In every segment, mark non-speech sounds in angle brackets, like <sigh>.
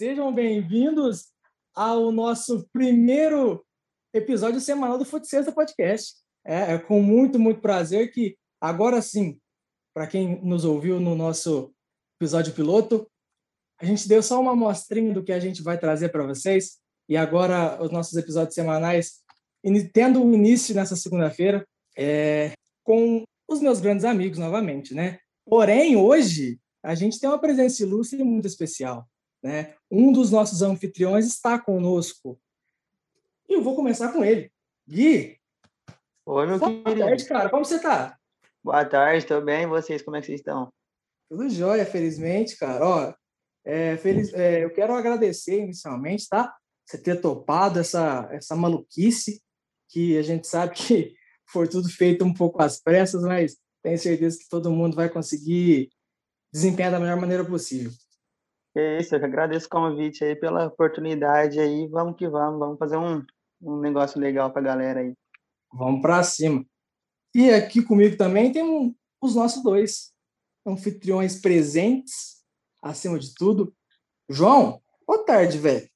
Sejam bem-vindos ao nosso primeiro episódio semanal do Fute Sexta Podcast. É, é, com muito, muito prazer que agora sim, para quem nos ouviu no nosso episódio piloto, a gente deu só uma amostrinha do que a gente vai trazer para vocês e agora os nossos episódios semanais tendo o início nessa segunda-feira é, com os meus grandes amigos novamente, né? Porém, hoje a gente tem uma presença ilustre muito especial. Né? Um dos nossos anfitriões está conosco. E eu vou começar com ele. Gui! Oi, meu Boa querido. Boa tarde, cara. Como você está? Boa tarde, estou bem. E vocês, como é que vocês estão? Tudo jóia, felizmente, cara. Ó, é, feliz, é, eu quero agradecer inicialmente, tá? Você ter topado essa, essa maluquice, que a gente sabe que <laughs> foi tudo feito um pouco às pressas, mas tenho certeza que todo mundo vai conseguir desempenhar da melhor maneira possível. É isso, eu que agradeço o convite aí pela oportunidade aí. Vamos que vamos, vamos fazer um, um negócio legal para a galera aí. Vamos para cima. E aqui comigo também tem os nossos dois anfitriões presentes, acima de tudo. João, boa tarde, velho.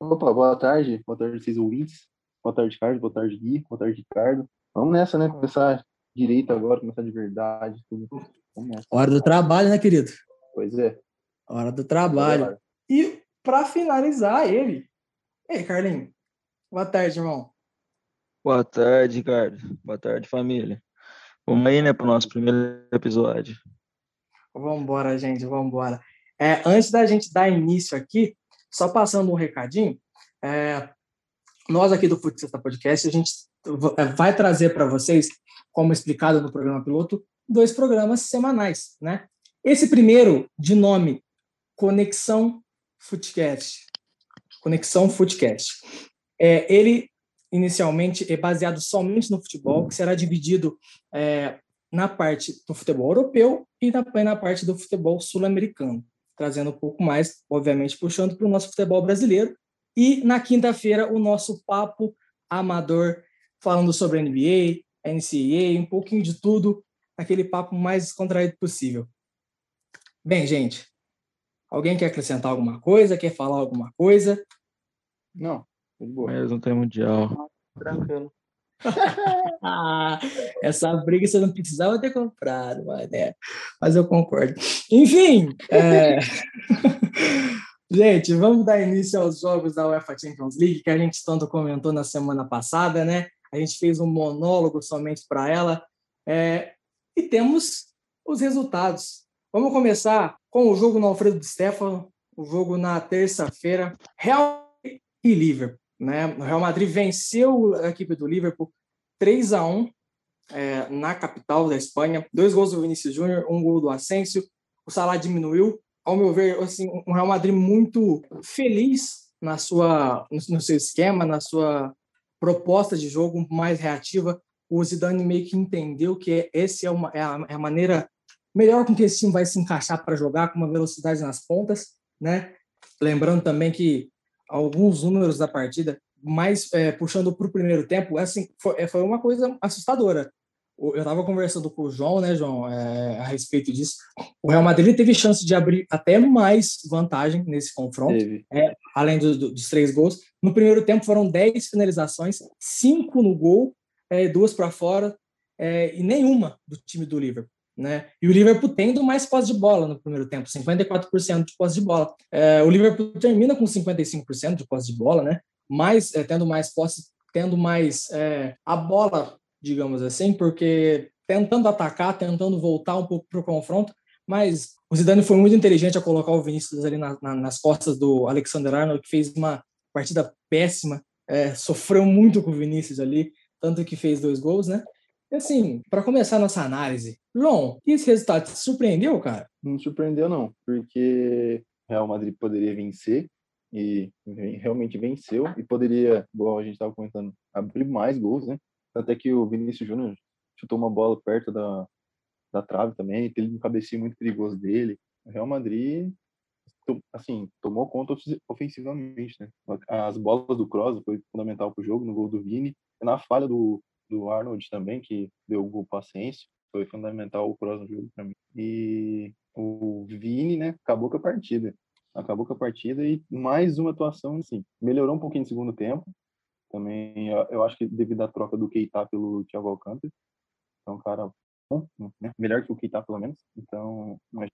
Opa, boa tarde. Boa tarde, vocês ouvintes. Boa tarde, Carlos. Boa tarde, Gui. Boa tarde, Ricardo. Vamos nessa, né? Começar direito agora, começar de verdade. Tudo. Hora do trabalho, né, querido? Pois é. Hora do trabalho. E para finalizar, ele. Ei, Carlinhos. Boa tarde, irmão. Boa tarde, Ricardo. Boa tarde, família. Vamos aí, né, para o nosso primeiro episódio. Vamos embora, gente, vamos embora. É, antes da gente dar início aqui, só passando um recadinho, é, nós aqui do Futsal Podcast, a gente vai trazer para vocês, como explicado no programa piloto, dois programas semanais, né? Esse primeiro, de nome Conexão Footcast. Conexão Footcast. É, ele, inicialmente, é baseado somente no futebol, que será dividido é, na parte do futebol europeu e na, na parte do futebol sul-americano, trazendo um pouco mais, obviamente, puxando para o nosso futebol brasileiro. E na quinta-feira, o nosso papo amador, falando sobre NBA, NCAA, um pouquinho de tudo, aquele papo mais descontraído possível. Bem, gente, alguém quer acrescentar alguma coisa? Quer falar alguma coisa? Não. Mas não tem mundial. Tranquilo. <laughs> ah, essa briga você não precisava ter comprado, mas, né? mas eu concordo. Enfim, é... <laughs> gente, vamos dar início aos jogos da UEFA Champions League, que a gente tanto comentou na semana passada, né? A gente fez um monólogo somente para ela. É... E temos os resultados. Vamos começar com o jogo no Alfredo de Stefano, o jogo na terça-feira, Real e Liverpool. Né? O Real Madrid venceu a equipe do Liverpool 3 a 1 é, na capital da Espanha. Dois gols do Vinícius Júnior, um gol do Asensio. O Salah diminuiu. Ao meu ver, assim, um Real Madrid muito feliz na sua, no seu esquema, na sua proposta de jogo mais reativa. O Zidane meio que entendeu que esse é, uma, é, a, é a maneira melhor com que esse time vai se encaixar para jogar com uma velocidade nas pontas, né? Lembrando também que alguns números da partida, mais é, puxando para o primeiro tempo, assim, foi, foi uma coisa assustadora. Eu estava conversando com o João, né, João, é, a respeito disso. O Real Madrid teve chance de abrir até mais vantagem nesse confronto, é, além do, do, dos três gols. No primeiro tempo foram 10 finalizações, cinco no gol, é, duas para fora, é, e nenhuma do time do Liverpool. Né? E o Liverpool tendo mais posse de bola no primeiro tempo, 54% de posse de bola. É, o Liverpool termina com 55% de posse de bola, né? Mas é, tendo mais posse, tendo mais é, a bola, digamos assim, porque tentando atacar, tentando voltar um pouco para o confronto, mas o Zidane foi muito inteligente a colocar o Vinícius ali na, na, nas costas do Alexander Arnold, que fez uma partida péssima, é, sofreu muito com o Vinícius ali, tanto que fez dois gols, né? Assim, para começar nossa análise, João, esse resultado te surpreendeu, cara? Não surpreendeu, não, porque Real Madrid poderia vencer e realmente venceu e poderia, igual a gente estava comentando, abrir mais gols, né? Até que o Vinícius Júnior chutou uma bola perto da, da trave também, teve um cabeceio muito perigoso dele. O Real Madrid, assim, tomou conta ofensivamente, né? As bolas do Kroos foi fundamental para o jogo, no gol do Vini, na falha do, do Arnold também, que deu o gol paciência, foi fundamental o próximo jogo para mim. E o Vini, né, acabou com a partida. acabou com a partida e mais uma atuação, assim, melhorou um pouquinho no segundo tempo. Também, eu, acho que devido à troca do Keita pelo Thiago Alcântara. Um cara bom, né? melhor que o Keita, pelo menos. Então, mas...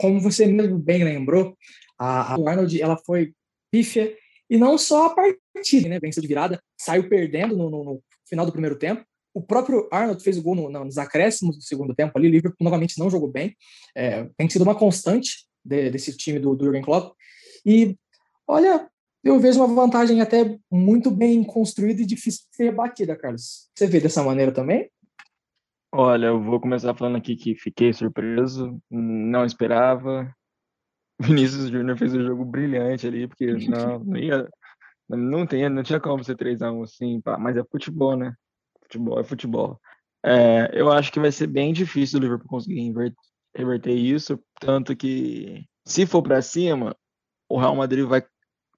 Como você mesmo bem lembrou, a, Arnold, ela foi pífia, e não só a partida, né? Venceu de virada, saiu perdendo no, no final do primeiro tempo, o próprio Arnold fez o gol no, nos acréscimos do segundo tempo ali. O Liverpool novamente não jogou bem. É, tem sido uma constante de, desse time do, do Jurgen Klopp. E olha, eu vejo uma vantagem até muito bem construída e difícil de ser batida, Carlos. Você vê dessa maneira também? Olha, eu vou começar falando aqui que fiquei surpreso, não esperava. <laughs> Vinícius Júnior fez um jogo brilhante ali, porque <laughs> não, não ia, não, tem, não tinha como ser 3x1 assim, mas é futebol, né? Futebol é futebol. É, eu acho que vai ser bem difícil o Liverpool conseguir reverter isso, tanto que se for para cima, o Real Madrid vai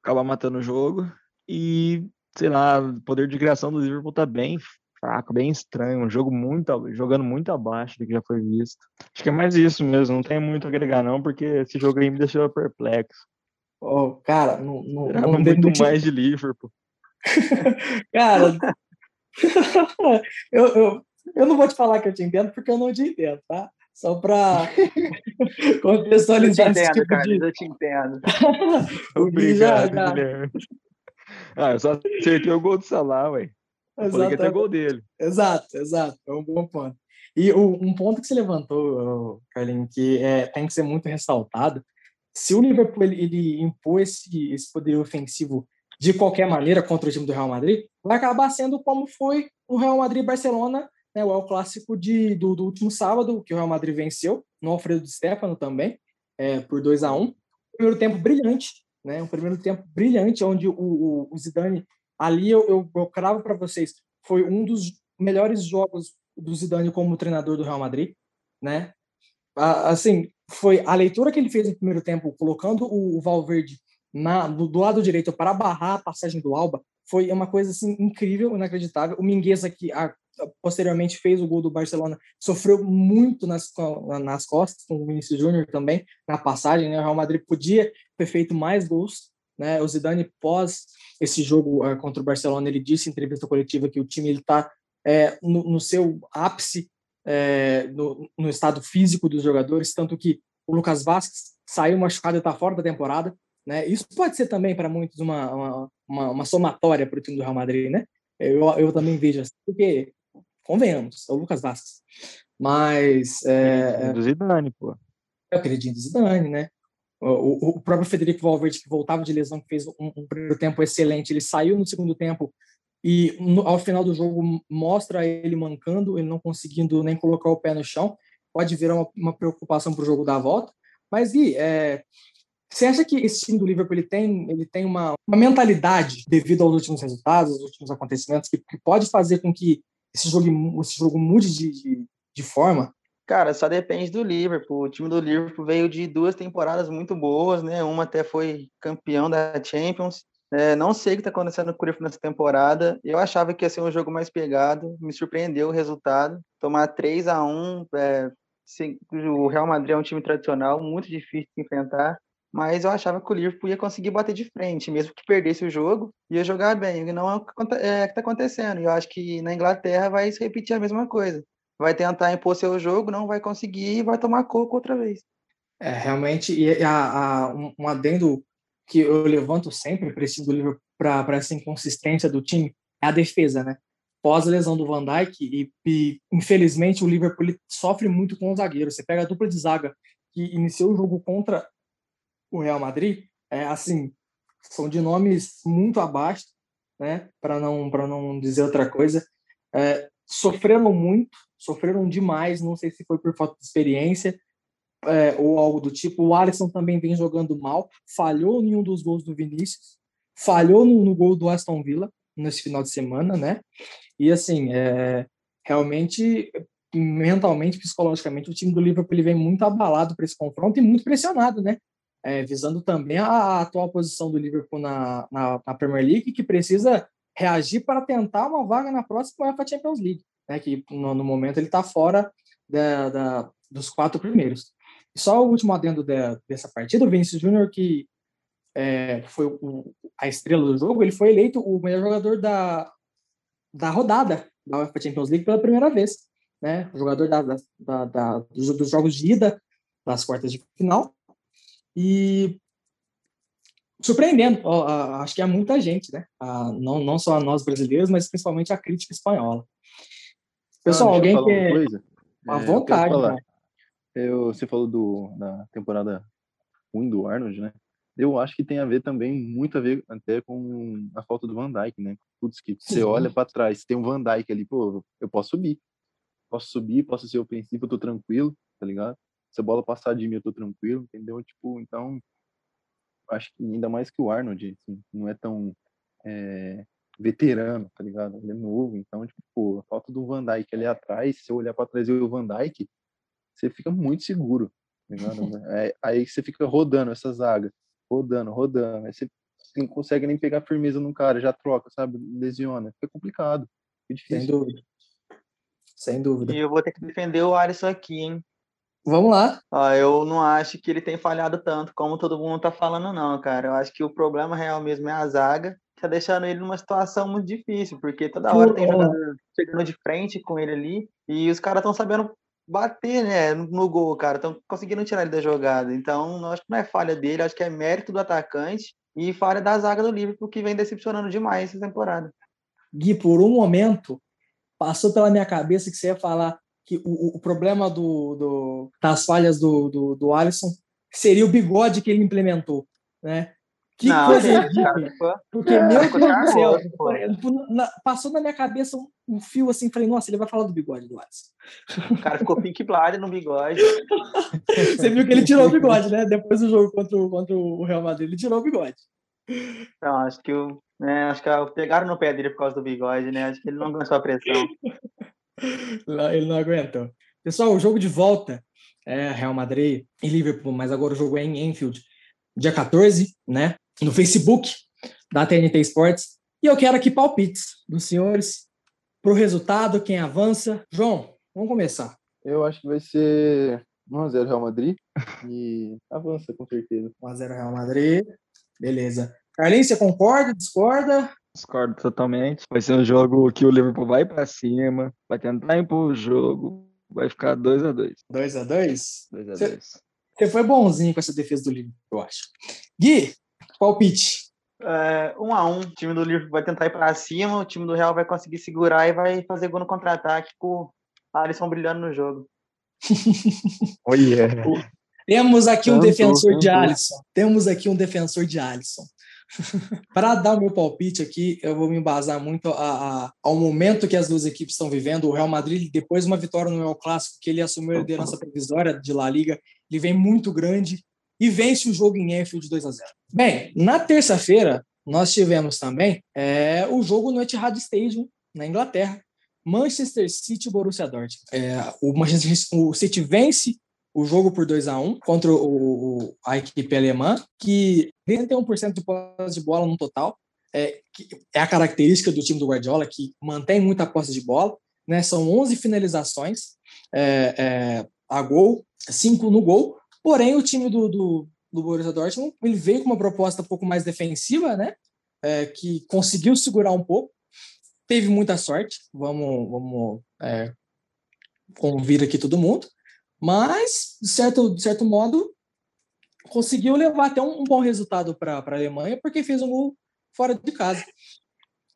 acabar matando o jogo e, sei lá, o poder de criação do Liverpool tá bem fraco, bem estranho, um jogo muito jogando muito abaixo do que já foi visto. Acho que é mais isso mesmo, não tem muito a agregar não, porque esse jogo aí me deixou perplexo. Oh, cara, não, não, não muito mais de Liverpool. <laughs> cara, eu, eu, eu não vou te falar que eu te entendo, porque eu não te entendo, tá? Só para <laughs> contextualizar eu te entendo, tipo cara, de... eu te entendo. <laughs> Obrigado, já, Guilherme. Ah, eu só acertei o gol do Salah, ué. Ia ter gol dele. Exato, exato. É um bom ponto. E o, um ponto que você levantou, Carlinhos, que é, tem que ser muito ressaltado, se o Liverpool ele, ele impor esse, esse poder ofensivo de qualquer maneira contra o time do Real Madrid, vai acabar sendo como foi o Real Madrid-Barcelona, né, o El Clássico de, do, do, último sábado, que o Real Madrid venceu, no Alfredo de Stefano também, é, por 2 a 1 um. Primeiro tempo brilhante, né, um primeiro tempo brilhante, onde o, o, o Zidane, ali eu, eu, eu cravo para vocês, foi um dos melhores jogos do Zidane como treinador do Real Madrid, né? Assim, foi a leitura que ele fez no primeiro tempo, colocando o, Valverde na, do, do, lado direito para barrar a passagem do Alba foi uma coisa assim incrível, inacreditável. O Mingueza que a, posteriormente fez o gol do Barcelona sofreu muito nas, nas costas com o Vinícius Júnior também na passagem. Né? O Real Madrid podia ter feito mais gols. Né? O Zidane pós esse jogo uh, contra o Barcelona ele disse em entrevista coletiva que o time está é, no, no, seu ápice é, no, no estado físico dos jogadores, tanto que o Lucas Vasquez saiu machucado e está fora da temporada. Né? Isso pode ser também para muitos uma, uma, uma, uma somatória para o time do Real Madrid, né? Eu, eu também vejo assim, porque, convenhamos, é o Lucas Vasquez. Mas. É, do Zidane, pô. É o queridinho do Zidane, né? O, o, próprio Federico Valverde, que voltava de lesão, que fez um, um primeiro tempo excelente, ele saiu no segundo tempo e no, ao final do jogo mostra ele mancando, ele não conseguindo nem colocar o pé no chão. Pode virar uma, uma preocupação para o jogo da volta. Mas, Gui, é, você acha que esse time do Liverpool ele tem, ele tem uma, uma mentalidade devido aos últimos resultados, aos últimos acontecimentos, que, que pode fazer com que esse jogo, esse jogo mude de, de, de forma? Cara, só depende do Liverpool. O time do Liverpool veio de duas temporadas muito boas, né? Uma até foi campeão da Champions. É, não sei o que está acontecendo com o Liverpool nessa temporada. Eu achava que ia ser um jogo mais pegado. Me surpreendeu o resultado. Tomar 3 a 1 é, o Real Madrid é um time tradicional, muito difícil de enfrentar mas eu achava que o Liverpool ia conseguir bater de frente, mesmo que perdesse o jogo, ia jogar bem, e não é o que é, está acontecendo. E eu acho que na Inglaterra vai se repetir a mesma coisa. Vai tentar impor seu jogo, não vai conseguir e vai tomar coco outra vez. É, realmente, e a, a, um adendo que eu levanto sempre para esse Liverpool, para essa inconsistência do time, é a defesa, né? Pós a lesão do Van Dijk, e, e infelizmente o Liverpool sofre muito com os zagueiros. Você pega a dupla de zaga que iniciou o jogo contra o Real Madrid, é, assim, são de nomes muito abaixo, né? Para não para não dizer outra coisa, é, sofreram muito, sofreram demais. Não sei se foi por falta de experiência é, ou algo do tipo. O Alisson também vem jogando mal, falhou em um dos gols do Vinícius, falhou no, no gol do Aston Villa nesse final de semana, né? E assim, é, realmente mentalmente, psicologicamente, o time do Liverpool ele vem muito abalado para esse confronto e muito pressionado, né? é, visando também a, atual posição do Liverpool na, na, na, Premier League, que precisa reagir para tentar uma vaga na próxima UEFA Champions League, né, que no, no momento ele está fora da, da, dos quatro primeiros. Só o último adendo de, dessa partida, o Vinícius Júnior, que é, foi o, a estrela do jogo, ele foi eleito o melhor jogador da, da rodada da UEFA Champions League pela primeira vez. Né? O jogador da, da, da, dos, dos jogos de ida das quartas de final. E surpreendendo, acho que é muita gente, né? não, não só a nós brasileiros, mas principalmente a crítica espanhola. Pessoal, ah, alguém quer. Coisa. À é, vontade. Eu eu, você falou do, da temporada ruim do Arnold, né? Eu acho que tem a ver também, muito a ver até com a falta do Van Dyke, né? Putz, que você olha para trás, tem um Van Dyke ali, pô, eu posso subir. Posso subir, posso ser ofensivo, eu tô tranquilo, tá ligado? Se a bola passar de mim, eu tô tranquilo, entendeu? Tipo, então, acho que ainda mais que o Arnold, assim, não é tão é, veterano, tá ligado? Ele é novo, então, tipo, pô, a falta do Van Dyke ali atrás, se eu olhar para trás e o Van Dyke, você fica muito seguro, tá ligado? <laughs> é, aí você fica rodando essa zaga, rodando, rodando, aí você não consegue nem pegar firmeza no cara, já troca, sabe? Lesiona, fica complicado, fica difícil. Sem dúvida. Sem dúvida. E eu vou ter que defender o Alisson aqui, hein? Vamos lá. Ó, eu não acho que ele tem falhado tanto como todo mundo tá falando, não, cara. Eu acho que o problema real mesmo é a zaga, que tá deixando ele numa situação muito difícil, porque toda hora tem jogador chegando de frente com ele ali, e os caras estão sabendo bater, né, no gol, cara. Estão conseguindo tirar ele da jogada. Então, acho que não é falha dele, acho que é mérito do atacante e falha da zaga do Liverpool, que vem decepcionando demais essa temporada. Gui, por um momento, passou pela minha cabeça que você ia falar que o, o problema do, do, das falhas do, do, do Alisson seria o bigode que ele implementou, né? Que não, coisa ridícula. Porque, é, meu Deus do céu, na, passou na minha cabeça um, um, fio assim, falei, nossa, ele vai falar do bigode do Alisson. O cara ficou pink blind no bigode. <laughs> Você viu que ele tirou o bigode, né? Depois do jogo contra o, contra o Real Madrid, ele tirou o bigode. Não, acho que o, né, acho que pegaram no pé dele por causa do bigode, né? Acho que ele não aguentou a pressão. ele não aguentou. Pessoal, o jogo de volta é Real Madrid e Liverpool, mas agora o jogo é em Enfield, dia 14, né? No Facebook da TNT Sports. E eu quero aqui palpites dos senhores para o resultado, quem avança. João, vamos começar. Eu acho que vai ser 1x0 Real Madrid e avança com certeza. 1x0 Real Madrid, beleza. Carlinhos, você concorda, discorda? Discordo totalmente. Vai ser um jogo que o Liverpool vai para cima, vai tentar impor o jogo, vai ficar 2 a 2 2 a 2 2 a 2 Você foi bonzinho com essa defesa do Liverpool, eu acho. Gui, palpite. É, um a um, o time do Liverpool vai tentar ir para cima, o time do Real vai conseguir segurar e vai fazer gol no contra-ataque com o Alisson brilhando no jogo. <laughs> oh, yeah. Temos aqui um defensor de Alisson. Temos aqui um defensor de Alisson. <laughs> Para dar o meu palpite aqui, eu vou me embasar muito a, a, ao momento que as duas equipes estão vivendo. O Real Madrid, depois de uma vitória no El Clássico, que ele assumiu a liderança provisória de La Liga, ele vem muito grande e vence o jogo em Enfield 2 a 0. Bem, na terça-feira, nós tivemos também é, o jogo no Etihad Stadium, na Inglaterra. Manchester City e Borussia Dortmund. É, o Manchester o City vence o jogo por 2 a 1 contra o, a equipe alemã, que 31% de posse de bola no total. É, é a característica do time do Guardiola, que mantém muita posse de bola. Né? São 11 finalizações é, é, a gol, 5 no gol. Porém, o time do, do, do Borussia Dortmund ele veio com uma proposta um pouco mais defensiva, né? É, que conseguiu segurar um pouco. Teve muita sorte, vamos, vamos é, convir aqui todo mundo mas, de certo, de certo modo, conseguiu levar até um, um bom resultado para a Alemanha, porque fez um gol fora de casa.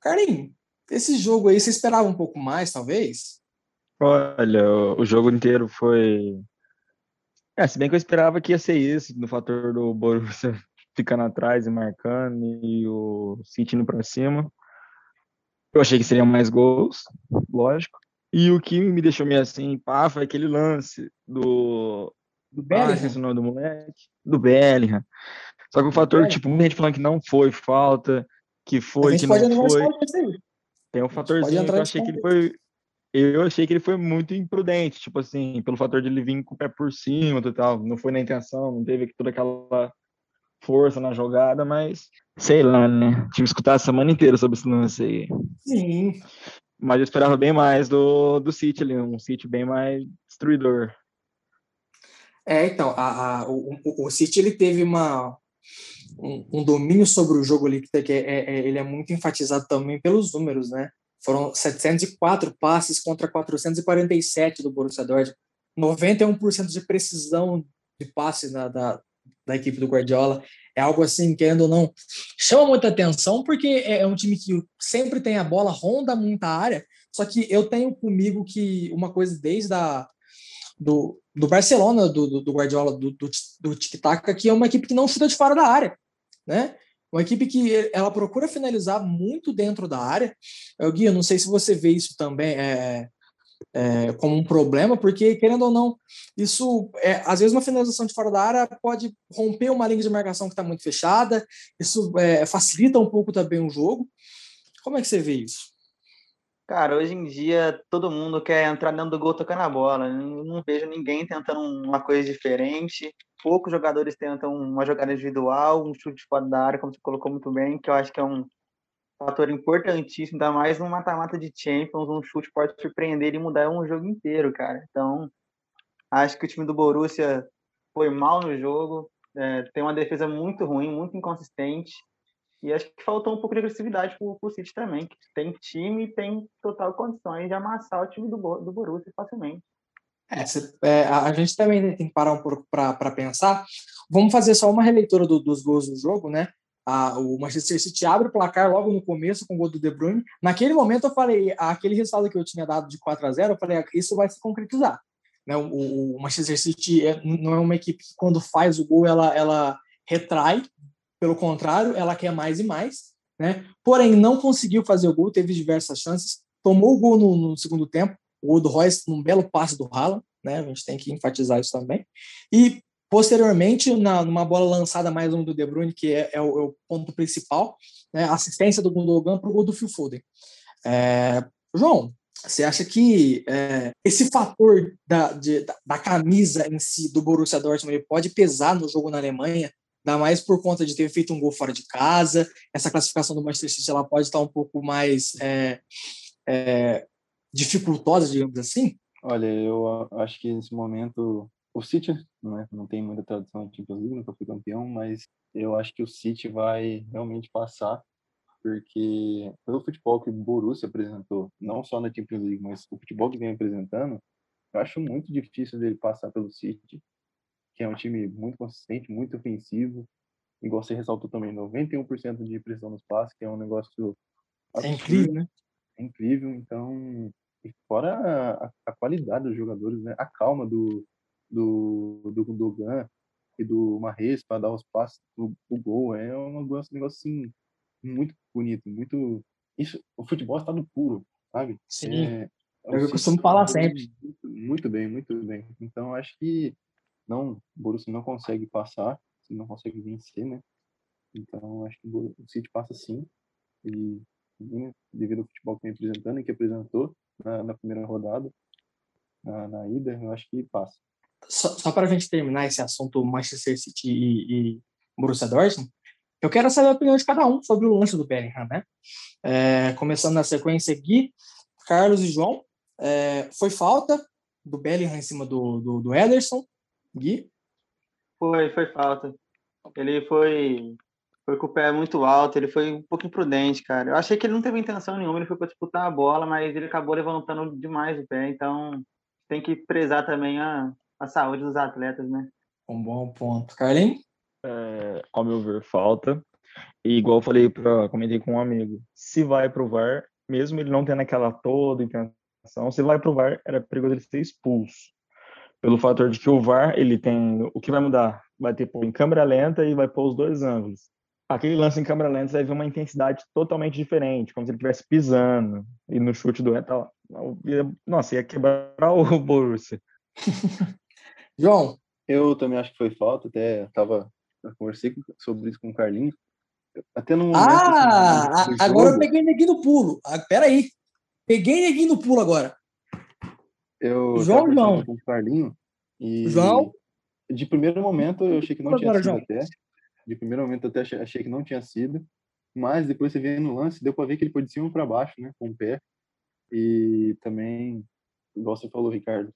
Carlinhos, esse jogo aí, você esperava um pouco mais, talvez? Olha, o jogo inteiro foi. É, se bem que eu esperava que ia ser isso, no fator do Borussia <laughs> ficando atrás e marcando, e o City indo para cima. Eu achei que seriam mais gols, lógico. E o que me deixou meio assim, pá, foi aquele lance do. Do Bellingham? Ah, o nome do moleque. Do Bellingham. Só que o fator, tipo, muita gente falando que não foi falta, que foi, que não foi. Tem um fatorzinho que eu achei que ele foi. Eu achei que ele foi muito imprudente, tipo assim, pelo fator de ele vir com o pé por cima e tal. Não foi na intenção, não teve toda aquela força na jogada, mas sei lá, né? Tive que escutar a semana inteira sobre esse lance aí. Sim. Mas eu esperava bem mais do, do City ali, um City bem mais destruidor. É, então, a, a, o, o City ele teve uma, um, um, domínio sobre o jogo ali, que é, é, é, ele é muito enfatizado também pelos números, né? Foram 704 passes contra 447 do Borussia Dortmund, 91% de precisão de passe na, da, da equipe do Guardiola. É algo assim, querendo ou não, chama muita atenção, porque é, é um time que sempre tem a bola, ronda muita área, só que eu tenho comigo que uma coisa desde a, do, do Barcelona, do, do Guardiola, do, do, do tic-tac, que é uma equipe que não chuta de fora da área, né? Uma equipe que ela procura finalizar muito dentro da área. Eu, Gui, eu não sei se você vê isso também é, é, como um problema, porque, querendo ou não, isso, é, às vezes, uma finalização de fora da área pode romper uma linha de marcação que está muito fechada, isso é, facilita um pouco também o jogo. Como é que você vê isso? Cara, hoje em dia todo mundo quer entrar dentro do gol tocando a bola. Eu não vejo ninguém tentando uma coisa diferente. Poucos jogadores tentam uma jogada individual, um chute fora da área, como você colocou muito bem, que eu acho que é um fator importantíssimo, ainda mais no mata-mata de Champions, um chute pode surpreender e mudar um jogo inteiro, cara. Então, acho que o time do Borussia foi mal no jogo, é, tem uma defesa muito ruim, muito inconsistente, e acho que faltou um pouco de agressividade para o City também, que tem time e tem total condições de amassar o time do, do Borussia facilmente. É, cê, é, a gente também tem que parar um pouco para pensar. Vamos fazer só uma releitura do, dos gols do jogo, né? A, o Manchester City abre o placar logo no começo com o gol do De Bruyne. Naquele momento eu falei, aquele resultado que eu tinha dado de 4 a 0 eu falei, isso vai se concretizar. Né? O, o Manchester City é, não é uma equipe que quando faz o gol ela, ela retrai, pelo contrário, ela quer mais e mais, né? Porém, não conseguiu fazer o gol, teve diversas chances, tomou o gol no, no segundo tempo, o gol do Royce num belo passe do Haaland, né? A gente tem que enfatizar isso também. E posteriormente, na, numa bola lançada mais um do De Bruyne, que é, é, o, é o, ponto principal, né? assistência do Gundogan para o gol do Phil Foden. É, João, você acha que é, esse fator da, de, da, da, camisa em si do Borussia Dortmund pode pesar no jogo na Alemanha Ainda mais por conta de ter feito um gol fora de casa. Essa classificação do Manchester City ela pode estar um pouco mais é, é, dificultosa, digamos assim? Olha, eu acho que nesse momento o City não, é, não tem muita tradição de Champions League, nunca foi campeão, mas eu acho que o City vai realmente passar, porque pelo futebol que o Borussia apresentou, não só na Champions League, mas o futebol que vem apresentando, eu acho muito difícil dele passar pelo City que é um time muito consistente, muito ofensivo. Igual você ressaltou também, 91% de pressão nos passes, que é um negócio é incrível, né? É incrível, então, e fora a, a, qualidade dos jogadores, né? A calma do do do Gundogan e do Marres para dar os passes do, do gol, é um negócio, um negócio assim muito bonito, muito isso, o futebol está no puro, sabe? Sim. É, é eu costumo falar sempre. Muito, muito bem, muito bem. Então, acho que não, o Borussia não consegue passar, não consegue vencer, né? Então, acho que o City passa sim, e devido ao futebol que vem apresentando e que apresentou na, na primeira rodada, na, na, ida, eu acho que passa. Só, só para a gente terminar esse assunto Manchester City e, e Borussia Dortmund, eu quero saber a opinião de cada um sobre o lance do Bellingham, né? É, começando na sequência, Gui, Carlos e João. É, foi falta do Bellingham em cima do, do, do Ederson. Gui? Foi, foi falta. Ele foi, foi com o pé muito alto, ele foi um pouco imprudente, cara. Eu achei que ele não teve intenção nenhuma, ele foi para disputar a bola, mas ele acabou levantando demais o pé, então tem que prezar também a, a saúde dos atletas, né? Um bom ponto. Carlinhos? É, ao meu ver, falta. E igual eu falei, pra, comentei com um amigo, se vai pro VAR, mesmo ele não tendo aquela toda intenção, se vai pro VAR, era perigoso ele ser expulso pelo fator de que o VAR ele tem o que vai mudar vai ter pô, em câmera lenta e vai pôr os dois ângulos aquele lance em câmera lenta vai ver uma intensidade totalmente diferente como se ele estivesse pisando e no chute do tal nossa ia quebrar o Borussia <laughs> João eu também acho que foi falta até tava eu conversei sobre isso com o Carlinhos até no momento, ah assim, agora jogo, eu peguei neguinho no pulo ah, peraí peguei neguinho no pulo agora eu João, João. com o Carlinho e João. De primeiro momento eu achei que não tinha sido João. até. De primeiro momento até achei, achei que não tinha sido, mas depois você vê no lance, deu para ver que ele foi de cima para baixo, né, com o pé. E também, igual você falou, Ricardo,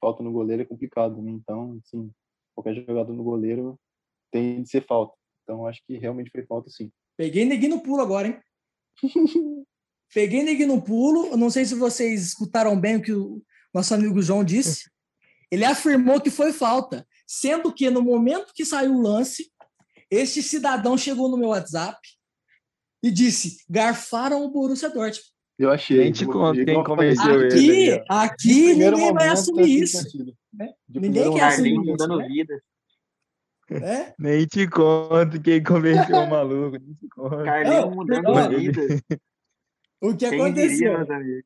falta no goleiro é complicado, né? Então, assim, qualquer jogada no goleiro tem de ser falta. Então acho que realmente foi falta sim. Peguei neguinho no pulo agora, hein? <laughs> Peguei neguinho no pulo. Eu não sei se vocês escutaram bem o que o nosso amigo João disse. Ele afirmou que foi falta, sendo que no momento que saiu o lance, este cidadão chegou no meu WhatsApp e disse: garfaram o Borussia Dortmund. Eu achei. Nem te conto quem convenceu Aqui, ele. aqui ninguém vai assumir assim, isso. né? Ninguém quer assumir Carlinhos isso, mudando né? vida. né? Nem te conto quem convenceu o <laughs> maluco. Nem te conto. Carlinhos mudando não. vida. O que Quem aconteceu? diria?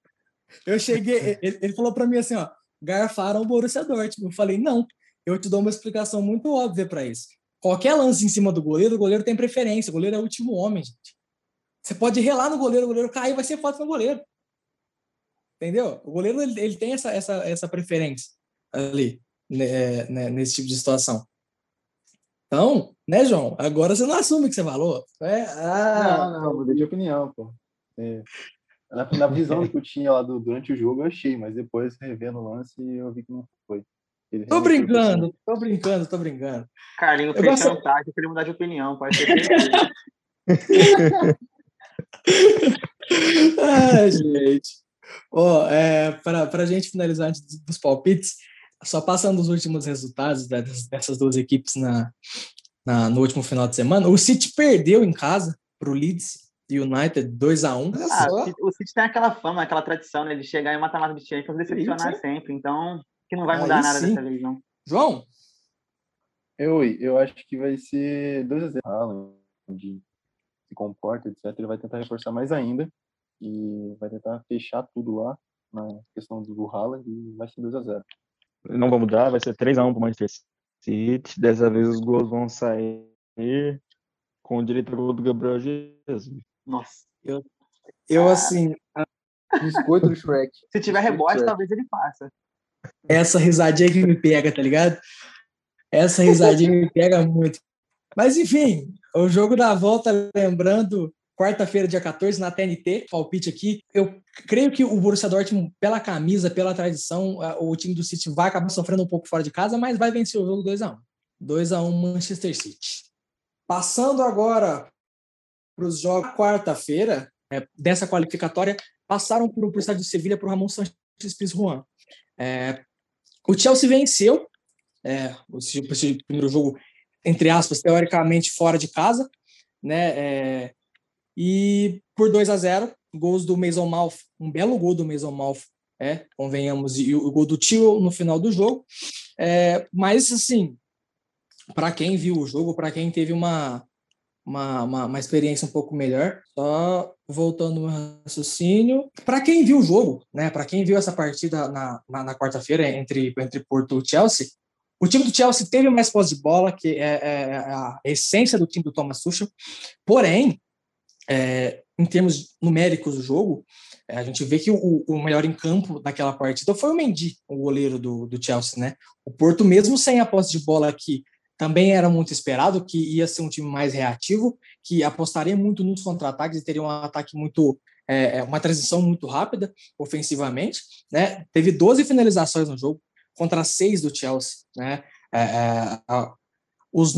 Eu cheguei, <laughs> ele, ele falou para mim assim, ó, garfaram o Borussia Dortmund. Eu falei, não, eu te dou uma explicação muito óbvia para isso. Qualquer lance em cima do goleiro, o goleiro tem preferência, o goleiro é o último homem, gente. Você pode relar no goleiro, o goleiro cair, vai ser falta no goleiro. Entendeu? O goleiro ele, ele tem essa, essa, essa preferência ali, né, né, nesse tipo de situação. Então, né, João? Agora você não assume que você falou. É, ah, Não, não, mudei de opinião, pô. É, na, na visão que eu tinha lá do- durante o jogo, eu achei, mas depois, revendo o lance, eu vi que não. Ele tô brincando, tô brincando, tô brincando. Carlinhos Eu fez gosto- chantagem pra ele mudar de opinião, pode certeza. <laughs> Ai, gente. Ó, é, para a gente finalizar antes dos- palpites, só passando os últimos resultados das- dessas duas equipes na, na- no último final de semana. O City perdeu em casa para o Leeds United 2 a 1 Ah, o City- o City tem aquela fama, aquela tradição, né, de chegar em mata-mata de Champions e decepcionar sempre. Então, que não vai Aí mudar nada sim. dessa vez, não. João, Eu, eu acho que vai ser 2 a 0 Haaland, de se comporta, etc. Ele vai tentar reforçar mais ainda e vai tentar fechar tudo lá na questão do Haaland e vai ser 2 a 0 Não vai mudar, vai ser 3x1 pro Manchester City. Dessa vez os gols vão sair com direito ao gol do Gabriel Jesus. Nossa. eu assim, Biscoito do Shrek. Se tiver rebote, talvez ele faça. Essa risadinha que me pega, tá ligado? Essa risadinha me pega muito. Mas enfim, o jogo da volta, lembrando, quarta-feira, dia 14, na TNT, palpite aqui. Eu creio que o Borussia Dortmund, pela camisa, pela tradição, a- o time do City vai acabar sofrendo um pouco fora de casa, mas vai vencer o jogo 2x1. 2x1 Manchester City. Passando agora para os jogos quarta-feira, é, dessa qualificatória, passaram por, por estádio de Sevilha para o Ramon Sanches Pizjuan. É, o Chelsea venceu é, primeiro jogo, entre aspas, teoricamente fora de casa, né? é, e por 2 a 0 gols do Mason Mouth, um belo gol do Mason Mouth, é, convenhamos, e o, o gol do Tio no final do jogo. É, mas, assim, para quem viu o jogo, para quem teve uma, uma, uma, uma experiência um pouco melhor, só voltando no raciocínio, para quem viu o jogo, né, para quem viu essa partida na, na, na quarta-feira entre, entre Porto e Chelsea, o time do Chelsea teve mais posse de bola, que é, é a essência do time do Thomas Tuchel, porém, é, em termos numéricos do jogo, é, a gente vê que o, o melhor em campo daquela partida foi o Mendy, o goleiro do, do Chelsea, né? O Porto, mesmo sem a posse de bola aqui, também era muito esperado que ia ser um time mais reativo, que apostaria muito nos contra-ataques e teria um ataque muito, é, uma transição muito rápida ofensivamente, né? Teve 12 finalizações no jogo contra seis do Chelsea, né? É, é, os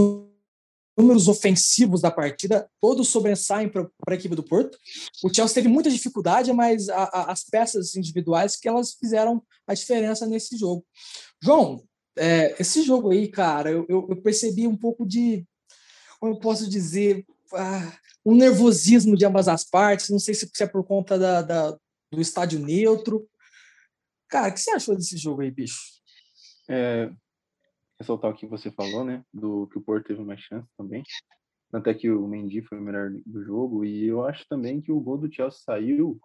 números ofensivos da partida todos sobressaem para a equipe do Porto. O Chelsea teve muita dificuldade, mas a, a, as peças individuais que elas fizeram a diferença nesse jogo. João, é, esse jogo aí, cara, eu, eu, eu, percebi um pouco de, como eu posso dizer, ah, um nervosismo de ambas as partes. Não sei se, é por conta da, da, do estádio neutro. Cara, o que você achou desse jogo aí, bicho? É, ressaltar o que você falou, né? Do que o Porto teve mais chance também. Tanto é que o Mendy foi o melhor do jogo. E eu acho também que o gol do Chelsea saiu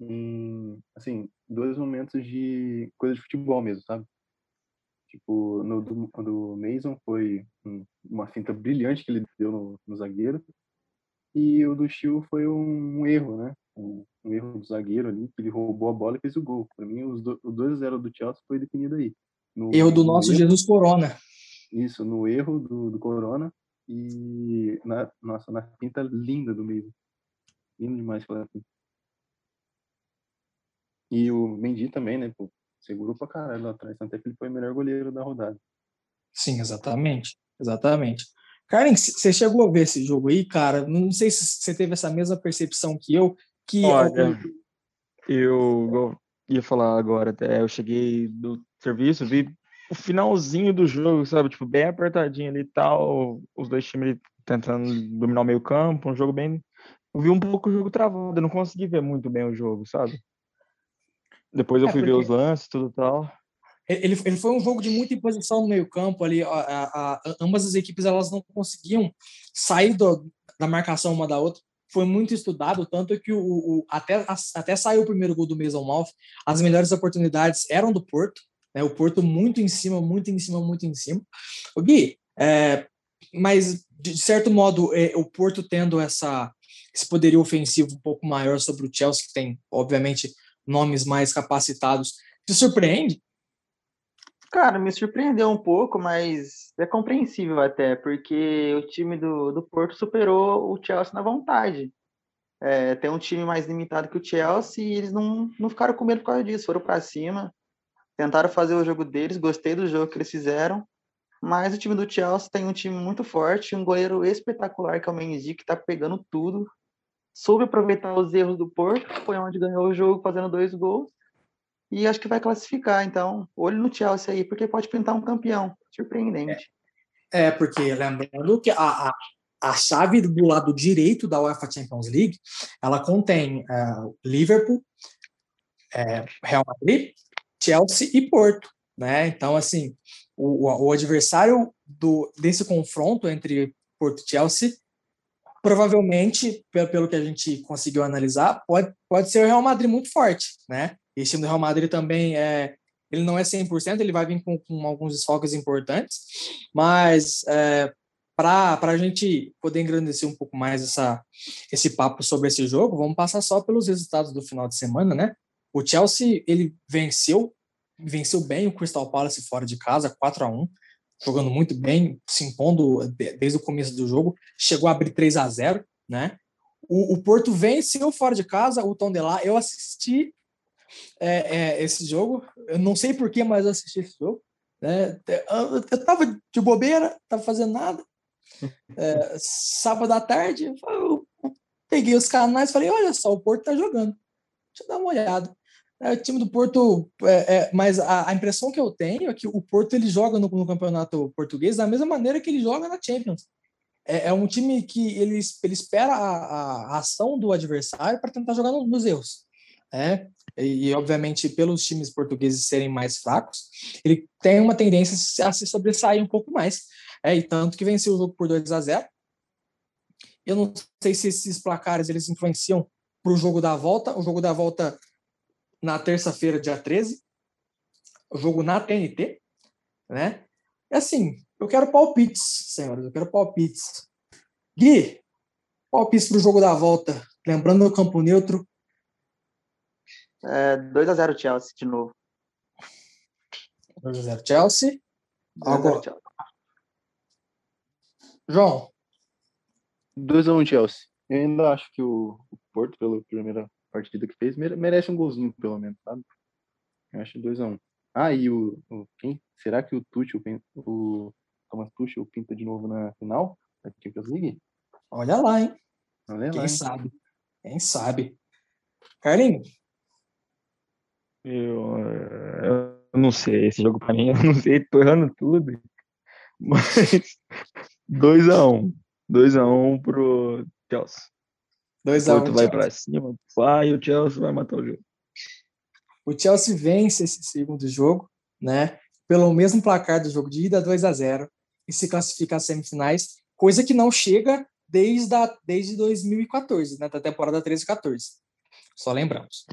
em, assim, dois momentos de coisa de futebol mesmo, sabe? Tipo, no do, do Mason foi um, uma finta brilhante que ele deu no, no zagueiro. E o do Chiu foi um, erro, né? Um, um, erro do zagueiro ali, que ele roubou a bola e fez o gol. Para mim, os do, o 2x0 do Chelsea foi definido aí. No, erro do nosso erro, Jesus Corona. Isso, no erro do, do Corona e na nossa na pinta linda do meio. Lindo demais aquela. E o Mendy também, né, pô, segurou pra caralho lá atrás, tanto é que ele foi o melhor goleiro da rodada. Sim, exatamente. Exatamente. Carlinhos, você chegou a ver esse jogo aí, cara? Não sei se você teve essa mesma percepção que eu, que Olha, eu ia falar agora até, eu cheguei do serviço, vi o finalzinho do jogo, sabe? Tipo, bem apertadinho ali e tal, os dois times tentando dominar o meio campo, um jogo bem... Eu vi um pouco o jogo travado, eu não consegui ver muito bem o jogo, sabe? Depois eu é, fui ver os lances, tudo tal. Ele, ele foi um jogo de muita imposição no meio campo ali, a, a, a, ambas as equipes elas não conseguiam sair do, da marcação uma da outra, foi muito estudado, tanto que o, o até, até saiu o primeiro gol do Mason Mouth, as melhores oportunidades eram do Porto, né? o Porto muito em cima, muito em cima, muito em cima. O Gui, é, mas de certo modo, é, o Porto tendo essa, esse poderio ofensivo um pouco maior sobre o Chelsea, que tem, obviamente, nomes mais capacitados, te surpreende? Cara, me surpreendeu um pouco, mas é compreensível até, porque o time do, do Porto superou o Chelsea na vontade. É, tem um time mais limitado que o Chelsea e eles não, não ficaram com medo por causa disso, foram para cima, tentaram fazer o jogo deles, gostei do jogo que eles fizeram, mas o time do Chelsea tem um time muito forte, um goleiro espetacular que é o Mendy, que está pegando tudo, soube aproveitar os erros do Porto, foi onde ganhou o jogo fazendo dois gols, e acho que vai classificar. Então, olho no Chelsea aí, porque pode pintar um campeão. Surpreendente. É, é porque lembrando que a, a, a, chave do lado direito da UEFA Champions League ela contém uh, Liverpool, é, Real Madrid, Chelsea e Porto. Né? Então, assim, o, o adversário do, desse confronto entre Porto e Chelsea provavelmente, pelo, que a gente conseguiu analisar, pode, pode ser o Real Madrid muito forte, né? Esse time do Real Madrid também é, ele não é 100%, ele vai vir com, com alguns desfalques importantes, mas é, para a gente poder engrandecer um pouco mais essa, esse papo sobre esse jogo, vamos passar só pelos resultados do final de semana, né? O Chelsea, ele venceu, venceu bem o Crystal Palace fora de casa, 4 a 1 jogando muito bem, se impondo desde o começo do jogo, chegou a abrir 3 a 0 né? O, o Porto venceu fora de casa, o Tom de lá, eu assisti é, é, esse jogo. Eu não sei porquê, mas eu assisti esse jogo. Né? Eu, eu tava de bobeira, tava fazendo nada. É, <laughs> sábado à tarde, eu peguei os canais e falei: olha só, o Porto tá jogando. Deixa eu dar uma olhada. É, o time do Porto, é, é, mas a, a, impressão que eu tenho é que o Porto ele joga no, no campeonato português da mesma maneira que ele joga na Champions. É, é um time que ele, ele espera a, a ação do adversário para tentar jogar no, nos erros. É, e, e, obviamente pelos times portugueses serem mais fracos, ele tem uma tendência a se sobressair um pouco mais. É, e tanto que venceu o jogo por 2 a 0. Eu não sei se esses placares eles influenciam para o jogo da volta. O jogo da volta na terça-feira, dia 13. O jogo na TNT, né? É assim, eu quero palpites, senhores, eu quero palpites. Gui, palpites para o jogo da volta. Lembrando o campo neutro, é, 2x0 Chelsea de novo. 2x0 Chelsea. 2x0 Chelsea. João. 2x1 Chelsea. Eu ainda acho que o, o Porto, pela primeira partida que fez, merece um golzinho, pelo menos, sabe? Eu acho 2x1. Ah, e o, o, quem? Será que o Tuchel, o Thomas Tuchel pinta de novo na final da Champions League? Olha lá, hein? Olha quem lá, sabe? Quem sabe? Carlinhos, eu, eu não sei, esse jogo pra mim, <laughs> eu não sei, tô errando tudo. Mas <laughs> 2x1. 2x1 pro Chelsea. 2x1. O vai pra cima, vai, e o Chelsea vai matar o jogo. O Chelsea vence esse segundo jogo, né? Pelo mesmo placar do jogo de ida, 2 a 0 e se classifica às semifinais, coisa que não chega desde, a, desde 2014, né, da temporada 13 e 14. Só lembramos.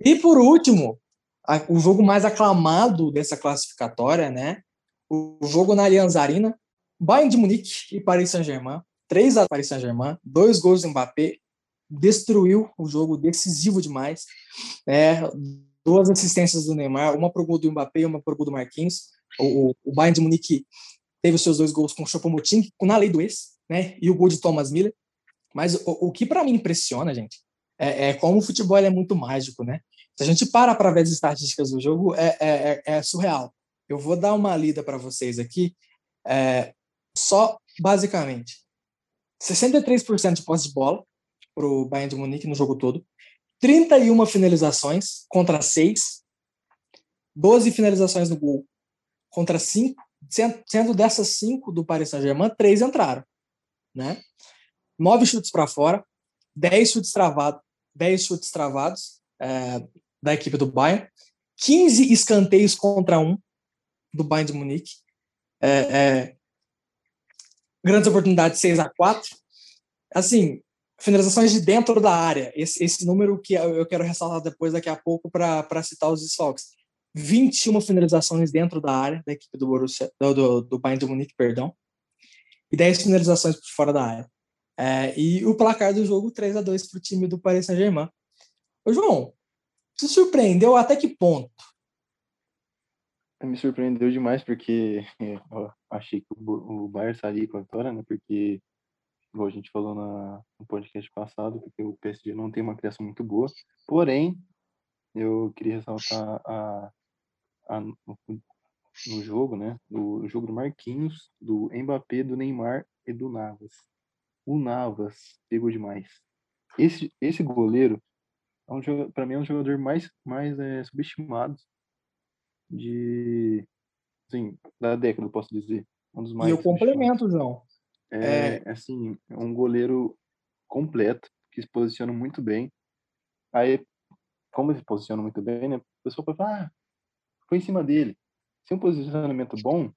E por último, o jogo mais aclamado dessa classificatória, né? O jogo na Allianz Arena, Bayern de Munique e Paris Saint-Germain, 3 a Paris Saint-Germain, dois gols do Mbappé, destruiu o jogo, decisivo demais. É, duas assistências do Neymar, uma para o gol do Mbappé e uma para o gol do Marquinhos. O, o, Bayern de Munique teve os seus dois gols com o Choupo-Moting, na lei do ex, né? E o gol de Thomas Miller. Mas o, o que para mim impressiona, gente, é, é como o futebol é muito mágico, né? Se a gente para para ver as estatísticas do jogo, é, é, é, é surreal. Eu vou dar uma lida para vocês aqui. É, só, basicamente, 63% de posse de bola para o Bayern de Munique no jogo todo, 31 finalizações contra 6, 12 finalizações no gol contra 5, sendo dessas 5 do Paris Saint-Germain, 3 entraram. Né? 9 chutes para fora, 10 chutes travados, 10 chutes travados é, da equipe do Bayern, 15 escanteios contra 1 do Bayern de Munique, é, é, grandes oportunidades 6 a 4 Assim, finalizações de dentro da área, esse, esse número que eu quero ressaltar depois, daqui a pouco, para citar os desfalques. 21 finalizações dentro da área da equipe do Borussia, do, do, do Bayern de Munique, perdão, e 10 finalizações por fora da área. É, e o placar do jogo 3 a 2 para o time do Paris Saint-Germain. João, se surpreendeu até que ponto? Me surpreendeu demais porque <laughs> eu achei que o Bayern sairia com a vitória, né? Porque, como a gente falou na, no podcast passado, porque o PSG não tem uma criação muito boa. Porém, eu queria ressaltar a, a, no, jogo, né? No jogo do Marquinhos, do Mbappé, do Neymar e do Navas o Navas pegou demais. Esse, esse goleiro, é um para mim, é um jogador mais, mais é, subestimado de, assim, da década, posso dizer. Um dos mais e eu complemento, João. É, é, assim, é um goleiro completo, que se posiciona muito bem. Aí, como ele se posiciona muito bem, né? A pessoa pode falar, ah, foi em cima dele. Se um posicionamento bom,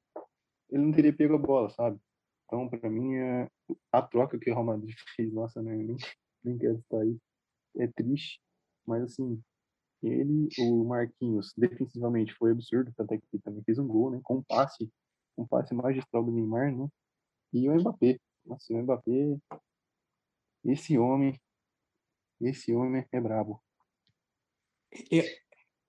ele não teria pego a bola, sabe? Então, para mim, é a troca que o Real Madrid <laughs> fez, nossa, né, nem, nem quero estar aí, é triste, mas assim, ele, o Marquinhos, defensivamente foi absurdo, tanto é que também fez um gol, né, com um passe, um passe magistral do Neymar, né, e o Mbappé, nossa, o Mbappé, esse homem, esse homem é brabo.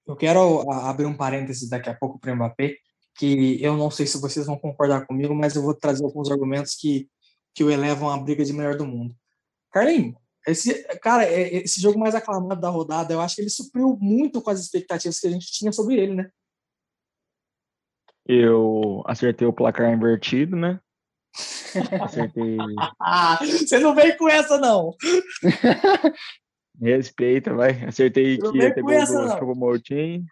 Eu quero abrir um parênteses daqui a pouco para o Mbappé, que eu não sei se vocês vão concordar comigo, mas eu vou trazer alguns argumentos que, que o elevam à briga de melhor do mundo. Carlinhos, esse, cara, é, esse jogo mais aclamado da rodada, eu acho que ele supriu muito com as expectativas que a gente tinha sobre ele, né? Eu acertei o placar invertido, né? <laughs> <laughs> Acertei. Você não veio com essa, não! Respeita, vai. Acertei que ia ter gol do Choupo-Moting.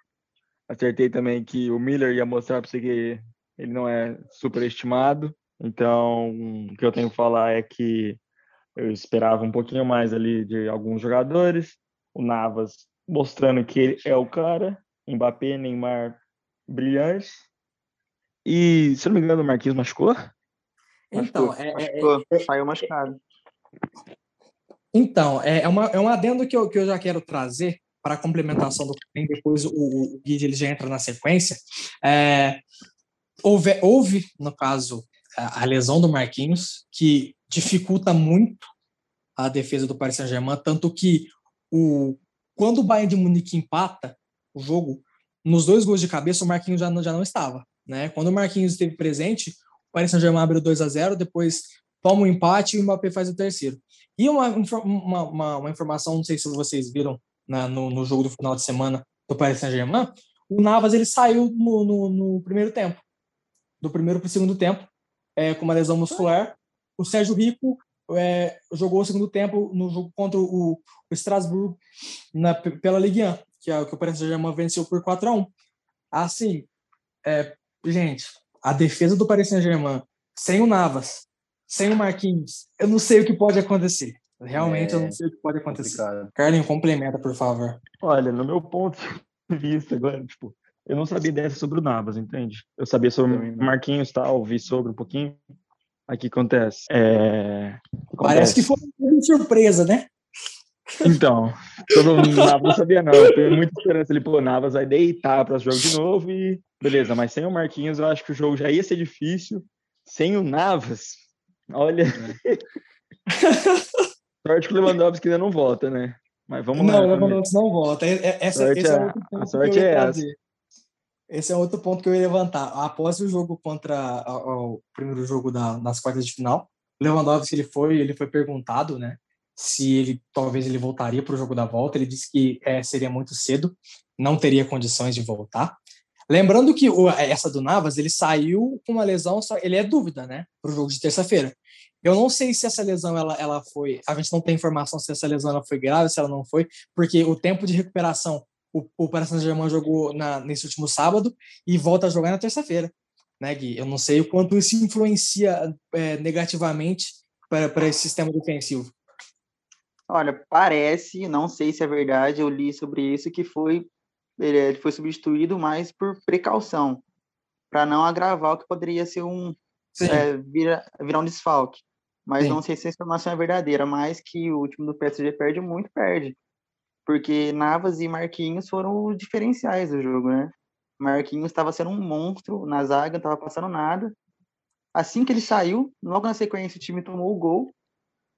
Acertei também que o Miller ia mostrar para você que ele não é superestimado. Então, o que eu tenho que falar é que eu esperava um pouquinho mais ali de alguns jogadores. O Navas mostrando que ele é o cara. Mbappé, Neymar, brilhante. E, se não me engano, o Marquinhos machucou? Então, machucou, é, machucou, é, é, saiu machucado. Então, é, é, uma, é um adendo que eu, que eu já quero trazer, para a complementação do Karim, depois o, o Guide ele já entra na sequência. É, houve, houve, no caso, a, a, lesão do Marquinhos, que dificulta muito a defesa do Paris Saint-Germain, tanto que o, quando o Bayern de Munique empata o jogo, nos dois gols de cabeça o Marquinhos já não, já não estava. Né? Quando o Marquinhos esteve presente, Paris Saint-Germain abriu 2 a 0 depois toma o um empate e o Mbappé faz o terceiro. E uma, uma, uma, uma informação, não sei se vocês viram na, no, no, jogo do final de semana do Paris Saint-Germain, o Navas ele saiu no, no, no primeiro tempo, do primeiro para o segundo tempo, é, com uma lesão muscular. O Sérgio Rico é, jogou o segundo tempo no jogo contra o, o Strasbourg na, pela Ligue 1, que, é, que o Paris Saint-Germain venceu por 4 a 1 Assim, é, gente, a defesa do Paris Saint-Germain, sem o Navas, sem o Marquinhos, eu não sei o que pode acontecer. Realmente é, eu não é sei o que pode acontecer. Complicado. Carlinhos, complementa, por favor. Olha, no meu ponto de vista agora, tipo, eu não sabia dessa sobre o Navas, entende? Eu sabia sobre o Marquinhos tal, vi sobre um pouquinho. Aí o que acontece? É... Parece que foi uma surpresa, né? Então, sobre o Navas não sabia não. Eu tenho muita esperança ali, pô, o Navas vai deitar para o jogo de novo e beleza, mas sem o Marquinhos eu acho que o jogo já ia ser difícil. Sem o Navas, olha. É. <laughs> Sorte que o Lewandowski ainda não volta, né? Mas vamos não, lá. Não, o Lewandowski não volta. Essa, sorte esse é, é a sorte é essa. Esse é outro ponto que eu ia levantar. Após o jogo contra o primeiro jogo da, das quartas de final, o Lewandowski ele foi, ele foi perguntado, né, se ele talvez ele voltaria para o jogo da volta. Ele disse que é, seria muito cedo, não teria condições de voltar. Lembrando que o, essa do Navas, ele saiu com uma lesão, só, ele é dúvida, né, para o jogo de terça-feira. Eu não sei se essa lesão ela, ela foi. A gente não tem informação se essa lesão ela foi grave, se ela não foi, porque o tempo de recuperação, o, o Paris Saint-Germain jogou na, nesse último sábado e volta a jogar na terça-feira. Né, Gui? Eu não sei o quanto isso influencia é, negativamente para, esse sistema defensivo. Olha, parece, não sei se é verdade, eu li sobre isso, que foi ele foi substituído mais por precaução, para não agravar o que poderia ser um é, virar, virar um desfalque. Mas Sim. não sei se a informação é verdadeira, mas que o último do PSG perde muito, perde. Porque Navas e Marquinhos foram os diferenciais do jogo, né? Marquinhos estava sendo um monstro na zaga, não estava passando nada. Assim que ele saiu, logo na sequência o time tomou o gol.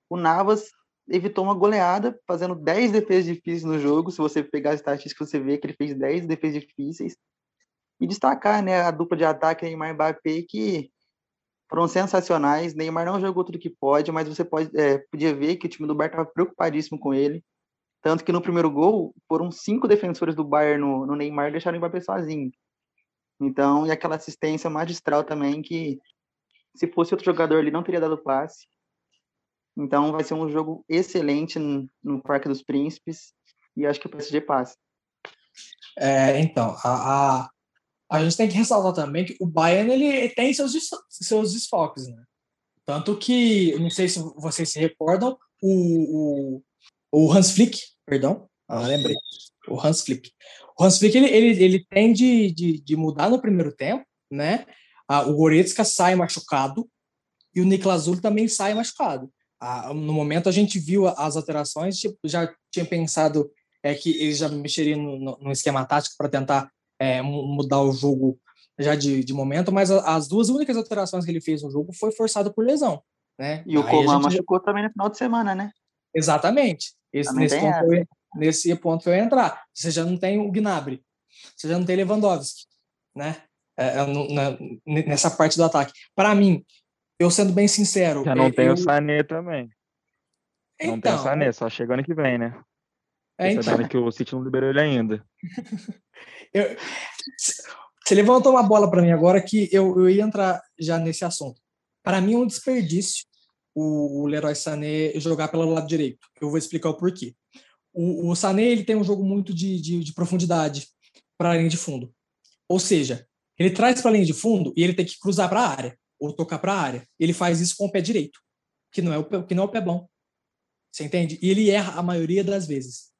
O Navas evitou uma goleada, fazendo 10 defesas difíceis no jogo. Se você pegar as estatísticas, você vê que ele fez 10 defesas difíceis. E destacar né, a dupla de ataque Neymar e Mbappé, que foram sensacionais. Neymar não jogou tudo que pode, mas você pode, é, podia ver que o time do Bayern estava preocupadíssimo com ele. Tanto que no primeiro gol, foram cinco defensores do Bayern no, no Neymar e deixaram o Mbappé sozinho. Então, e aquela assistência magistral também, que se fosse outro jogador ele não teria dado passe. Então, vai ser um jogo excelente no, Parque dos Príncipes e acho que o PSG passa. É, então, a, a, a gente tem que ressaltar também que o Bayern ele tem seus, seus desfoques, né? Tanto que, não sei se vocês se recordam, o, o, o Hans Flick, perdão, ah, lembrei, o Hans Flick. O Hans Flick, ele, ele, ele tem de, de, de mudar no primeiro tempo, né? Ah, o Goretzka sai machucado e o Niklas Zul também sai machucado. No momento a gente viu as alterações, tipo, já tinha pensado é, que eles já mexeriam no, no esquema tático para tentar é, mudar o jogo já de, de momento, mas as duas únicas alterações que ele fez no jogo foi forçado por lesão. Né? E o Coman gente... machucou também no final de semana, né? Exatamente. Esse, nesse, ponto eu, nesse ponto eu ia entrar. Você já não tem o Gnabry, você já não tem Lewandowski, né? É, é na, nessa parte do ataque. Para mim, eu sendo bem sincero. Já não eu, tem o Sané também. Então, não tem o Sané, só chega ano que vem, né? É, então... que o City não liberou ele ainda. <laughs> eu, você levantou uma bola para mim agora que eu, eu ia entrar já nesse assunto. Para mim é um desperdício o, o Leroy Sané jogar pelo lado direito. Eu vou explicar o porquê. O, o Sané ele tem um jogo muito de, de, de profundidade para a linha de fundo. Ou seja, ele traz para a linha de fundo e ele tem que cruzar para a área ou tocar para a área. Ele faz isso com o pé direito, que não é o que não é o pé bom. Você entende? E ele erra a maioria das vezes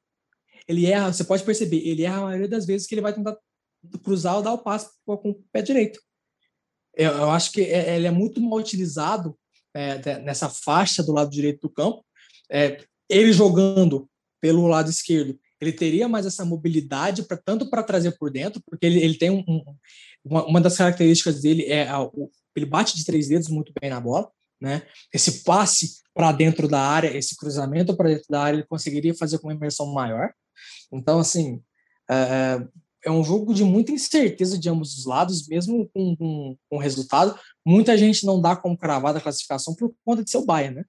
ele erra, você pode perceber, ele erra a maioria das vezes que ele vai tentar cruzar ou dar o passo com o pé direito. Eu, eu acho que é, ele é muito mal utilizado é, nessa faixa do lado direito do campo. É, ele jogando pelo lado esquerdo, ele teria mais essa mobilidade tanto para trazer por dentro, porque ele, ele tem um, um, uma, uma, das características dele é a, o, ele bate de três dedos muito bem na bola, né? Esse passe para dentro da área, esse cruzamento para dentro da área, ele conseguiria fazer com uma imersão maior. Então, assim, é, é um jogo de muita incerteza de ambos os lados, mesmo com, com, com resultado. Muita gente não dá como cravada a classificação por conta de ser o Bayern, né?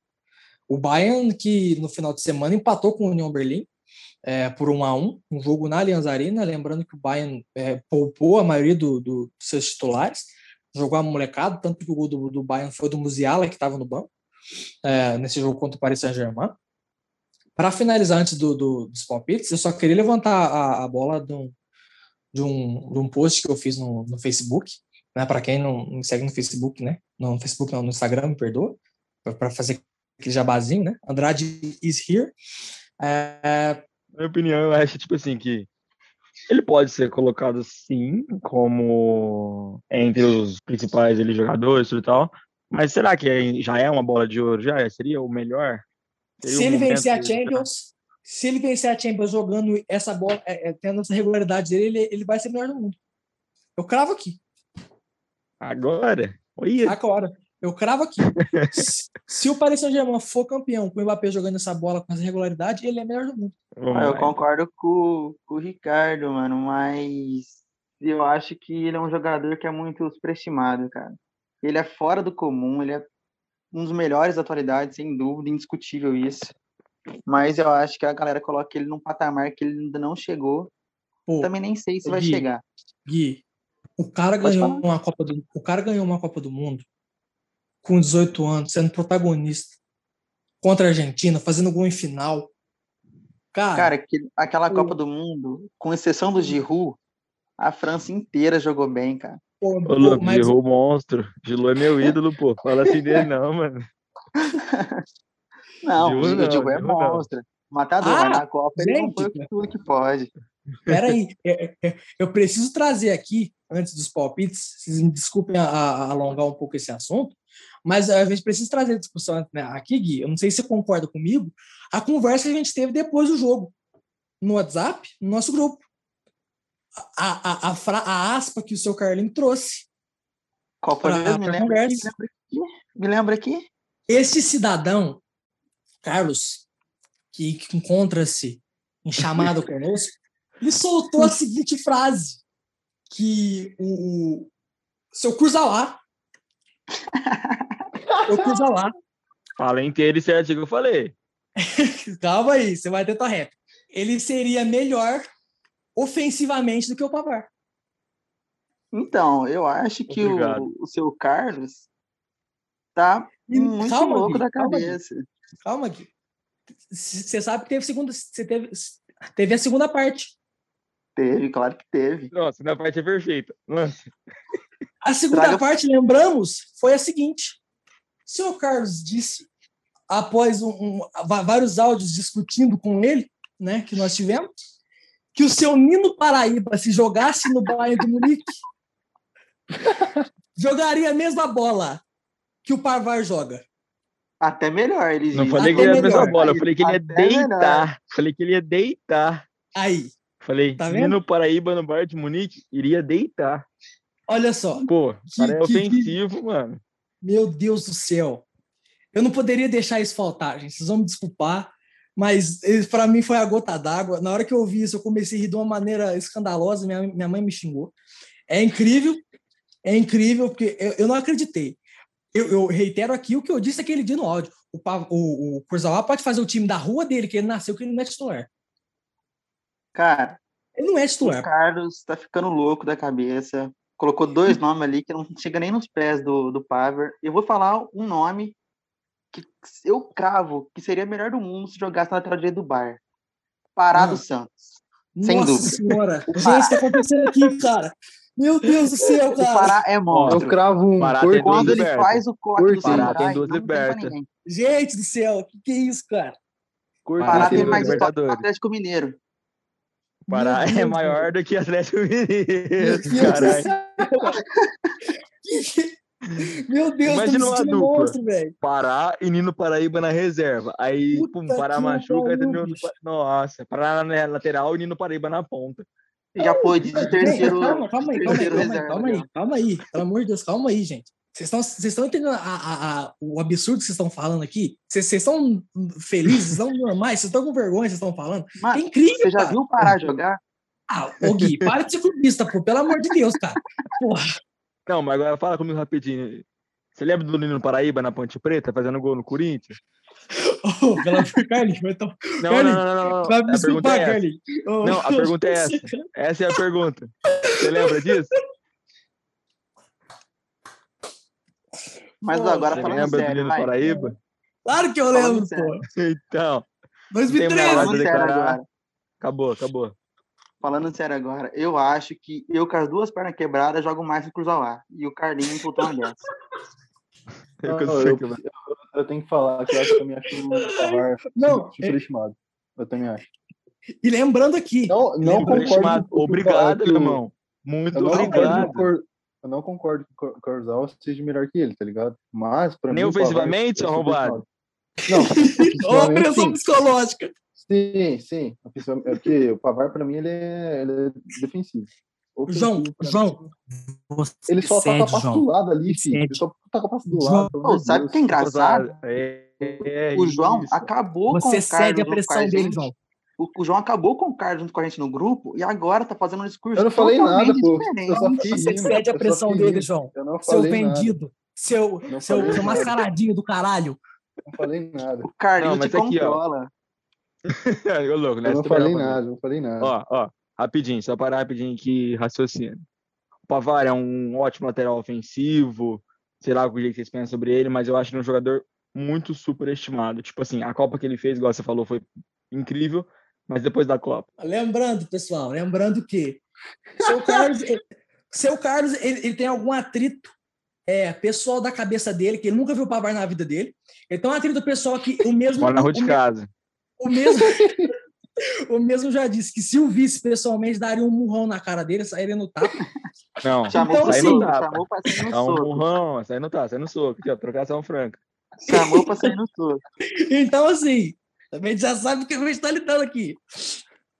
O Bayern que no final de semana empatou com o União Berlim é, por 1 a 1 um jogo na Allianz Arena, lembrando que o Bayern é, poupou a maioria do, dos seus titulares, jogou a molecada, tanto que o gol do, do Bayern foi do Musiala, que estava no banco, é, nesse jogo contra o Paris Saint-Germain. Para finalizar, antes do, do, dos palpites, eu só queria levantar a, a bola de um, de, um, de um post que eu fiz no, no Facebook, né? Para quem não me segue no Facebook, né? No Facebook não, no Instagram, me perdoa, para fazer aquele jabazinho, né? Andrade is here. É... Minha opinião, eu acho, tipo assim, que ele pode ser colocado sim como entre os principais ele, jogadores e tal, mas será que já é uma bola de ouro? Já seria o melhor? se ele vencer a Champions, se ele vencer a Champions jogando essa bola, é, é, tendo essa regularidade dele, ele, ele vai ser o melhor do mundo. Eu cravo aqui. Agora? Oi. Agora. Eu cravo aqui. <laughs> se, o Paris Saint-Germain for campeão com o Mbappé jogando essa bola com essa regularidade, ele é melhor do mundo. Ah, eu concordo com, com o Ricardo, mano, mas eu acho que ele é um jogador que é muito superestimado, cara. Ele é fora do comum, ele é um dos melhores da atualidade, sem dúvida, indiscutível isso. Mas eu acho que a galera coloca ele num patamar que ele ainda não chegou. Pô, Também nem sei se vai Gui, chegar. Gui, O cara ganhou uma Copa do o cara ganhou uma Copa do Mundo com 18 anos, sendo protagonista contra a Argentina, fazendo gol em final. Cara, Cara, aquele- aquela Copa do Mundo, com exceção do Giroud, a França inteira jogou bem, cara. pô, Ô, louco, mas- Giroud monstro. Giroud é meu ídolo, pô. Fala assim dele não, mano. <laughs> Não, Giroud o não, Giroud é Giroud não. monstro. Matador, Ah, na Copa ele não gente, foi o que- tudo que pode. Peraí, é, é, eu preciso trazer aqui, antes dos palpites, vocês me desculpem a, a- alongar um pouco esse assunto, mas a gente precisa trazer a discussão né, aqui, Gui. Eu não sei se você concorda comigo, a conversa que a gente teve depois do jogo, no WhatsApp, no nosso grupo. A, a, a, fra- a aspa que o seu Carlinho trouxe. Qual foi Pra- mesmo? Me pra lembra aqui, conversa. me lembra aqui. Me lembra aqui. Este cidadão, Carlos, que, que encontra-se em chamada conosco, ele soltou a <laughs> seguinte frase: que o, o seu <laughs> Cruzalá, o Cruzalá, Fala inteiro e certinho que eu falei. <laughs> calma aí, você vai ter tua rap. Ele seria melhor ofensivamente do que o Pavar. Então, eu acho que o, o seu Carlos tá E muito calma, louco Gui, da cabeça. Calma, Gui. Você sabe que teve segunda, você teve, teve a segunda parte. Teve, claro que teve. Nossa, na parte é perfeita. Nossa. A segunda Traga- parte, lembramos, foi a seguinte: senhor Carlos disse, após um- um- vários áudios discutindo com ele, né, que nós tivemos, que o seu Nino Paraíba, se jogasse no Bayern de Munique, <laughs> jogaria a mesma bola que o Parvar joga. Até melhor. Ele Não falei que ele ia a mesma melhor. bola, eu falei que ele ia Até melhor. deitar. Falei que ele ia deitar. Aí, Falei, Tá tá vendo? no Paraíba no Bayern de Munique, iria deitar. olha só. Pô, cara é Que- que- ofensivo, mano. Meu Deus do céu. Eu não poderia deixar isso faltar, gente. Vocês vão me desculpar, mas para mim foi a gota d'água. Na hora que eu ouvi isso, eu comecei a rir de uma maneira escandalosa. Minha, minha mãe me xingou. É incrível, é incrível, porque eu, eu não acreditei. Eu, eu reitero aqui o que eu disse aquele dia no áudio. O, o, o Kurzawa pode fazer o time da rua dele, que ele nasceu, que ele não é titular. Cara, Ele não é o titular. Carlos tá ficando louco da cabeça. Colocou dois nomes ali que não chega nem nos pés do, do Paver. Eu vou falar um nome que eu cravo que seria melhor do mundo se jogasse na lateral direita do Bar. Pará do Ah. Santos. Sem Nossa dúvida. senhora. O Gente, o que tá acontecendo aqui, cara? Meu Deus do céu, O cara. Pará é Eu monstro. cravo um Pará duas Quando ele libertas. faz o corte Por do Pará tem duas libertas. Gente do céu, o que, que é isso, cara? Pará tem mais o Libertadores. Atlético Mineiro. O Pará Meu é Deus, maior do que Atlético Mineiro, Meu Deus do caralho. céu. Meu Deus, Imagina uma dupla. monstro, velho. Pará e Nino Paraíba na reserva. Aí, Puta pum, Pará machuca, Nino- nossa, Pará na lateral e Nino Paraíba na ponta. E já foi de, terceiro. calma, calma aí, calma aí, calma aí, calma aí, calma aí, pelo amor de Deus, calma aí, gente. Vocês estão, vocês estão entendendo a- a- a- o absurdo que vocês estão falando aqui? Vocês, vocês estão felizes, vocês estão normais, vocês estão com vergonha, vocês estão falando? É Mano, incrível, você já cara. viu o Pará jogar? Ah, ô Gui, para de ser clubista, pô, pelo amor de Deus, cara. Porra, Não, mas agora fala comigo rapidinho. Você lembra do Nino Paraíba na Ponte Preta fazendo gol no Corinthians? <laughs> ô, pelo amor de Carlinhos, então, Não, Carlinhos, não, não, não, não. vai me A pergunta desculpar, é essa. Carlinhos. Não, a pergunta é você- Essa é a pergunta. Você lembra disso? Mas Pô, agora Você falando lembra do sério, Nino vai. Paraíba? Claro que eu Falando lembro, sério. pô. Então, Tem 2013. mais Falando nada sério declarar. agora. acabou, acabou. Falando sério agora, eu acho que eu com as duas pernas quebradas jogo mais que o Cruzalar. E o Carlinhos botou uma dessa. Eu, eu, eu- eu tenho que falar que eu acho que eu também acho Não, superestimado. Eu também acho. E lembrando aqui, Não, não concordo. Obrigado, irmão. Muito obrigado. Eu não concordo que o Corzal seja melhor que ele, tá ligado? Mas, pra Nem mim. o Pavar ofensivamente, é arrombado? superestimado. Não, <laughs> ó, a pressão sim. psicológica. Sim, sim. É porque o Pavar, pra mim, ele é, ele é defensivo. João, João, você Ele só cede, tá com a passe do lado ali, filho. Ele só tá com a passe do lado. Pô, sabe o que é engraçado? É, é O João isso. acabou com Você o Carlos cede a com pressão dele, João. O, o João acabou com o Carlos junto com a gente no grupo e agora tá fazendo um discurso Eu não falei nada, pô. Eu Você cede a eu pressão dele. João. Eu não Seu falei nada. vendido. Seu, Não seu, falei seu nada. mascaradinho do caralho. Não falei nada. O Carlinhos Não, te aqui, ó. controla. <laughs> Ô, louco, né? Eu não falei falou. nada, não falei nada. Ó, ó, rapidinho, só parar rapidinho aqui, raciocínio. o Pavar é um ótimo lateral ofensivo, sei lá o que vocês pensam sobre ele, mas eu acho ele um jogador muito superestimado. Tipo assim, a Copa que ele fez, igual você falou, foi incrível, mas depois da Copa. Lembrando, pessoal, lembrando que seu Carlos, <laughs> seu Carlos ele, ele tem algum atrito é, pessoal da cabeça dele, que ele nunca viu o Pavar na vida dele. Ele tem um atrito pessoal que o mesmo. Mora na rua de o, casa. O mesmo. <laughs> <laughs> o mesmo já disse que se o visse pessoalmente, daria um murrão na cara dele, sairia no tapa. Não, Chamou Então, pra assim, não sair, tapa. chamou pra sair no Dá um murrão, sai no tá, sai no soco, aqui, ó, trocação franca. Chamou pra sair no soco. Então, assim, também já sabe o que a gente está lidando aqui.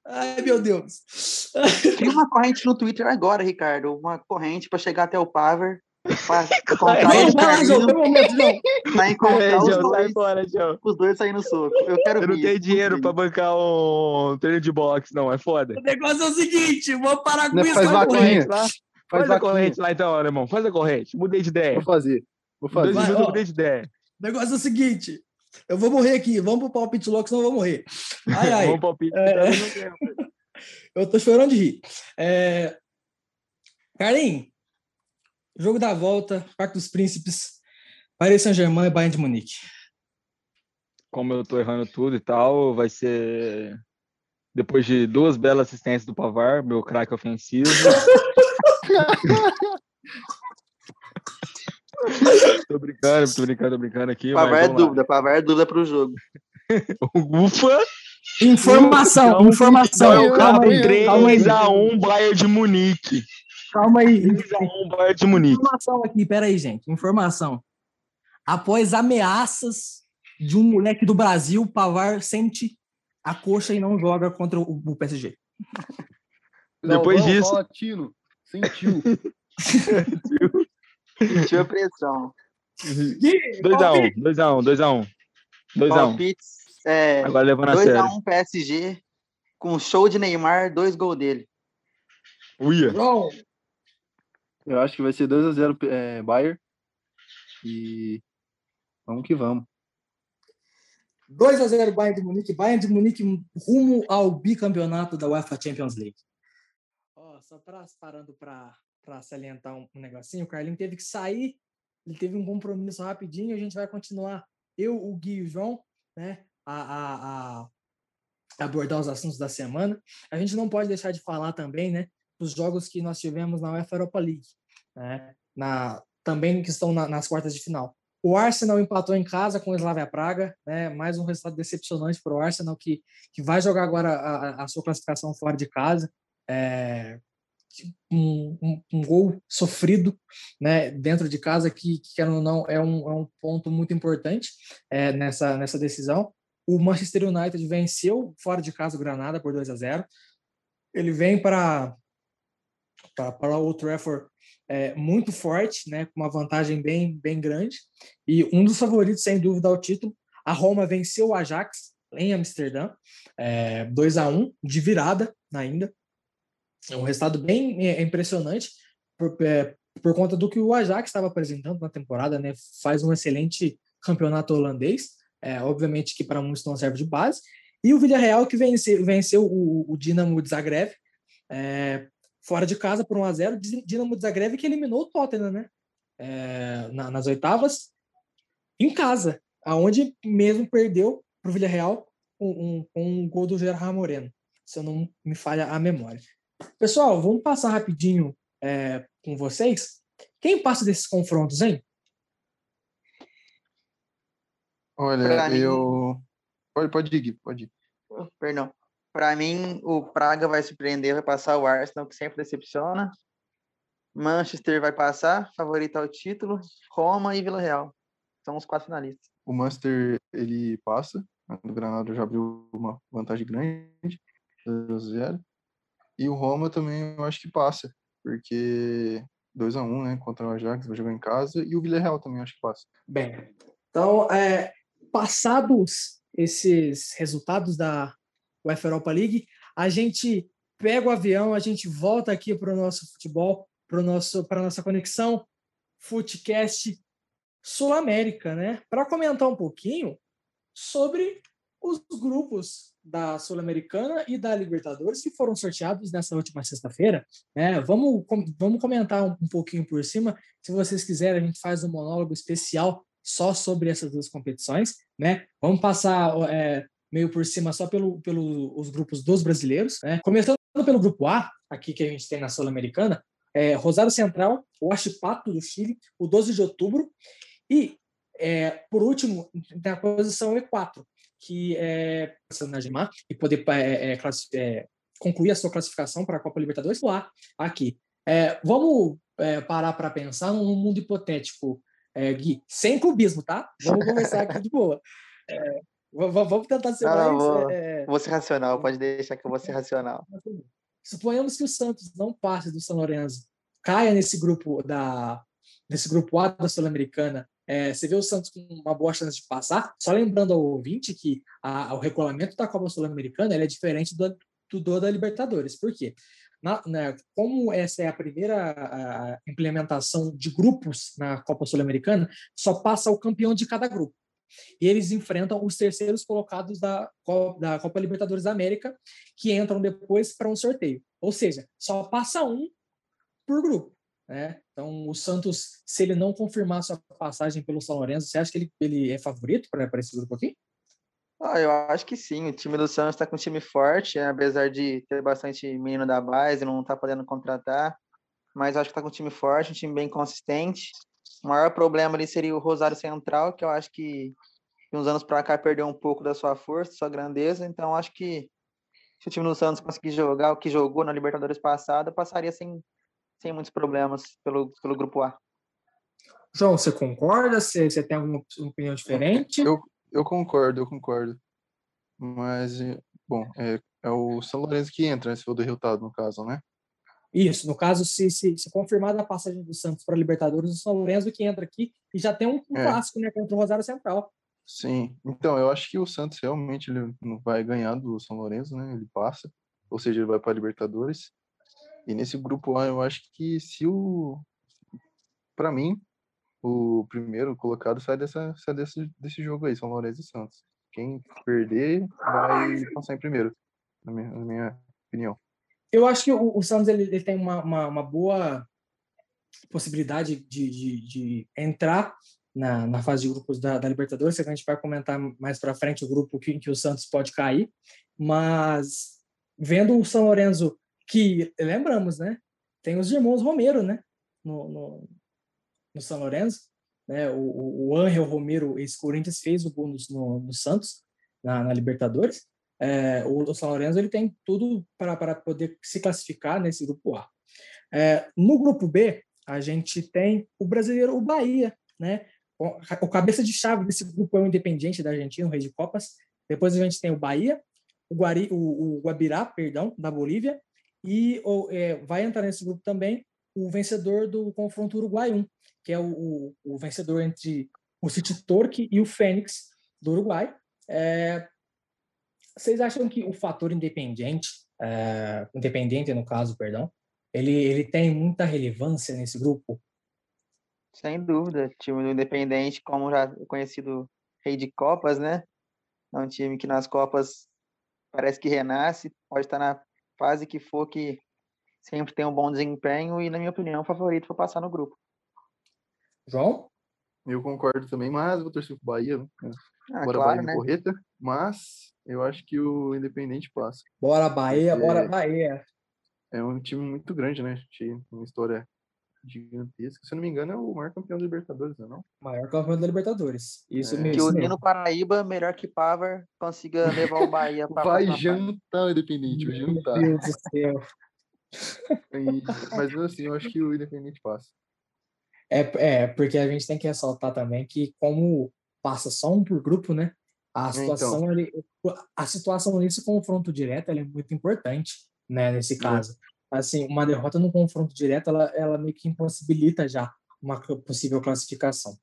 Ai, meu Deus. Tem uma corrente no Twitter agora, Ricardo. Uma corrente pra chegar até o Paver. Pra <laughs> encontrar Vai, os vai lá, João, momento, João. os sai dois, João. os dois no soco. Eu quero Eu não tenho dinheiro pra bancar um treino de boxe, não, é foda. O negócio é o seguinte, vou parar com Não, isso. faz vai morrer. vaquinha. lá. Faz Faz a corrente lá então, alemão. Faz a corrente. Mudei de ideia. Vou fazer. Vou dois fazer. Vai, minutos eu ó. mudei de ideia. O negócio é o seguinte, eu vou morrer aqui, vamos pro palpite louco, senão eu vou morrer. Ai, ai, <laughs> Vamos palpite. É. tá tempo. <laughs> eu tô chorando de rir. É... Carlinhos, jogo da volta, Parque dos Príncipes, Paris Saint-Germain e Bayern de Munique. Como eu tô errando tudo e tal, vai ser depois de duas belas assistências do Pavar, meu craque ofensivo. <laughs> <laughs> tô brincando, tô brincando, tô brincando aqui. Pavar é dúvida, Pavar é dúvida pro jogo. <laughs> Ufa! Informação, Então, informação, calma aí, três calma aí, 3x1 Bayern de Munique. calma aí. 3x1 Bayern de Munique. Informação aqui, peraí, gente. Informação. Após ameaças de um moleque do Brasil, Pavar sente a coxa e não joga contra o, o PSG. Depois Galvão, disso- Tino. Sentiu. <laughs> Sentiu a pressão. 2x1, 2x1, 2x1. 2x1. Palpites. É, Agora levando a sério. 2x1 PSG, com show de Neymar, dois gols dele. Uia. Eu acho que vai ser 2x0 é, Bayern. E vamos que vamos. 2x0 Bayern de Munique. Bayern de Munique rumo ao bicampeonato da UEFA Champions League. Ó, só pra, parando para salientar um, um negocinho, o Carlinho teve que sair, ele teve um compromisso rapidinho, a gente vai continuar, eu, o Gui e o João, né, a, a, a abordar os assuntos da semana. A gente não pode deixar de falar também, né, dos jogos que nós tivemos na UEFA Europa League, né, na, também que estão na- nas quartas de final. O Arsenal empatou em casa com o Slavia Praga, né? Mais um resultado decepcionante para o Arsenal que, que vai jogar agora a- a sua classificação fora de casa. É, um, um- um gol sofrido, né? Dentro de casa que, que querendo ou não é um, é um ponto muito importante é, nessa nessa decisão. O Manchester United venceu fora de casa o Granada por 2 a 0. Ele vem para para o Trafford é, muito forte, né, com uma vantagem bem, bem grande. E um dos favoritos, sem dúvida, ao título. A Roma venceu o Ajax em Amsterdã, é, 2 a 1 de virada ainda. É um resultado bem é, impressionante por, é, por conta do que o Ajax estava apresentando na temporada, né? Faz um excelente campeonato holandês, é, obviamente que para muitos não serve de base. E o Villarreal que venceu, venceu o, o Dinamo de Zagreb é, fora de casa por 1 a 0 Dinamo de Zagreb que eliminou o Tottenham, né? É, na- nas oitavas, em casa, aonde mesmo perdeu para o Villarreal um, com um gol do Gerard Moreno, se eu não me falha a memória. Pessoal, vamos passar rapidinho é, com vocês. Quem passa desses confrontos, hein? Olha, Pra mim- eu. Pode, pode ir, Gui, pode ir. Oh, Perdão. Para mim, o Praga vai surpreender, vai passar o Arsenal, que sempre decepciona. Manchester vai passar, favorito ao título. Roma e Vila Real. São os quatro finalistas. O Manchester, ele passa. O Granada já abriu uma vantagem grande. 2 a 0 E o Roma também eu acho que passa. Porque 2 a 1 né? Contra o Ajax, vai jogar em casa. E o Villarreal também acho que passa. Bem, então, é, passados esses resultados da UEFA Europa League, a gente pega o avião, a gente volta aqui para o nosso futebol, para nosso para nossa conexão Footcast Sul América, né? Para comentar um pouquinho sobre os grupos da Sul-Americana e da Libertadores que foram sorteados nessa última sexta-feira. Né? Vamos, vamos comentar um, um pouquinho por cima. Se vocês quiserem, a gente faz um monólogo especial só sobre essas duas competições. Né? Vamos passar é, meio por cima só pelos pelo, os grupos dos brasileiros. Né? Começando pelo grupo A, aqui que a gente tem na Sul-Americana, é, Rosário Central, o Achipato do Chile, o 12 de outubro, e, é, por último, na posição E4, que é na e poder é, é, é, concluir a sua classificação para a Copa Libertadores lá, aqui. É, vamos parar para pensar num mundo hipotético, Gui, sem clubismo, tá? Vamos começar aqui de boa. vamos tentar ser não, mais... Vou, vou ser racional, pode deixar que eu vou ser racional. Suponhamos que o Santos não passe do São Lourenço, caia nesse grupo da nesse grupo A da Sul-Americana. É, você vê o Santos com uma boa chance de passar. Só lembrando ao ouvinte que a, o regulamento da Copa Sul-Americana é diferente do, do, do, da Libertadores. Por quê? Na, né, como essa é a primeira a implementação de grupos na Copa Sul-Americana, só passa o campeão de cada grupo e eles enfrentam os terceiros colocados da, da Copa Libertadores da América, que entram depois para um sorteio. Ou seja, só passa um por grupo. Né? Então, o Santos, se ele não confirmar sua passagem pelo São Lourenço, você acha que ele, ele é favorito para esse grupo aqui? Ah, eu acho que sim. O time do Santos está com um time forte, né? apesar de ter bastante menino da base, não está podendo contratar. Mas acho que está com um time forte, um time bem consistente. O maior problema ali seria o Rosário Central, que eu acho que uns anos para cá perdeu um pouco da sua força, sua grandeza. Então, acho que se o time do Santos conseguir jogar o que jogou na Libertadores passada, passaria sem, sem muitos problemas pelo, pelo Grupo A. João, você concorda? Você, você tem alguma opinião diferente? Eu, eu concordo, eu concordo. Mas, bom, é, é o São Lourenço que entra, né, se for do resultado, no caso, né? Isso, no caso, se, se, se confirmada a passagem do Santos para a Libertadores, o São Lourenço que entra aqui e já tem um, um é. clássico né, contra o Rosário Central. Sim, então eu acho que o Santos realmente ele não vai ganhar do São Lourenço, né? Ele passa, ou seja, ele vai para a Libertadores. E nesse grupo A, eu acho que se o. Para mim, o primeiro colocado sai, dessa, sai desse, desse jogo aí, São Lourenço e Santos. Quem perder vai passar em primeiro, na minha, na minha opinião eu acho que o, o Santos ele, ele tem uma, uma, uma, boa possibilidade de, de, de entrar na, na, fase de grupos da, da Libertadores, a gente vai comentar mais para frente o grupo que, que o Santos pode cair, mas vendo o São Lourenço, que lembramos, né? Tem os irmãos Romero, né? No, no, no São Lourenço, né? O, o Angel Romero, ex-Corinthians, fez o gol no, no Santos, na, na Libertadores é, o, o São Lourenço ele tem tudo para, para poder se classificar nesse grupo A. É, no grupo B, a gente tem o brasileiro, o Bahia, né? O cabeça de chave desse grupo é o Independiente da Argentina, o Rei de Copas. Depois a gente tem o Bahia, o, Guari, o, o Guabirá, perdão, da Bolívia, e o, é, vai entrar nesse grupo também o vencedor do confronto Uruguai 1, que é o, o, o vencedor entre o City Torque e o Fênix do Uruguai. É, vocês acham que o fator independente, é, independente no caso, perdão, ele, ele tem muita relevância nesse grupo? Sem dúvida. Time do Independente, como já conhecido rei de Copas, né? É um time que nas Copas parece que renasce, pode estar na fase que for que sempre tem um bom desempenho e, na minha opinião, o favorito para passar no grupo. João? Eu concordo também, mas vou torcer pro Bahia. Né? Ah, Bora claro, Bahia né? correta, mas eu acho que o Independente passa. Bora Bahia, bora Bahia. É um time muito grande, né? Tinha uma história gigantesca. Se eu não me engano, é o maior campeão da Libertadores, não é? Não? Maior campeão da Libertadores. Isso é. mesmo. Que o Nino Paraíba, melhor que Pavar, consiga <laughs> levar o Bahia para Vai jantar o Independente, vai jantar. Meu Deus do céu. <laughs> mas assim, eu acho que o Independente passa. É, é, porque a gente tem que ressaltar também que, como passa só um por grupo, né? A é, situação, então. ali, a situação nesse confronto direto é muito importante, né? Nesse caso, é. Assim, uma derrota no confronto direto, ela, ela meio que impossibilita já uma possível classificação.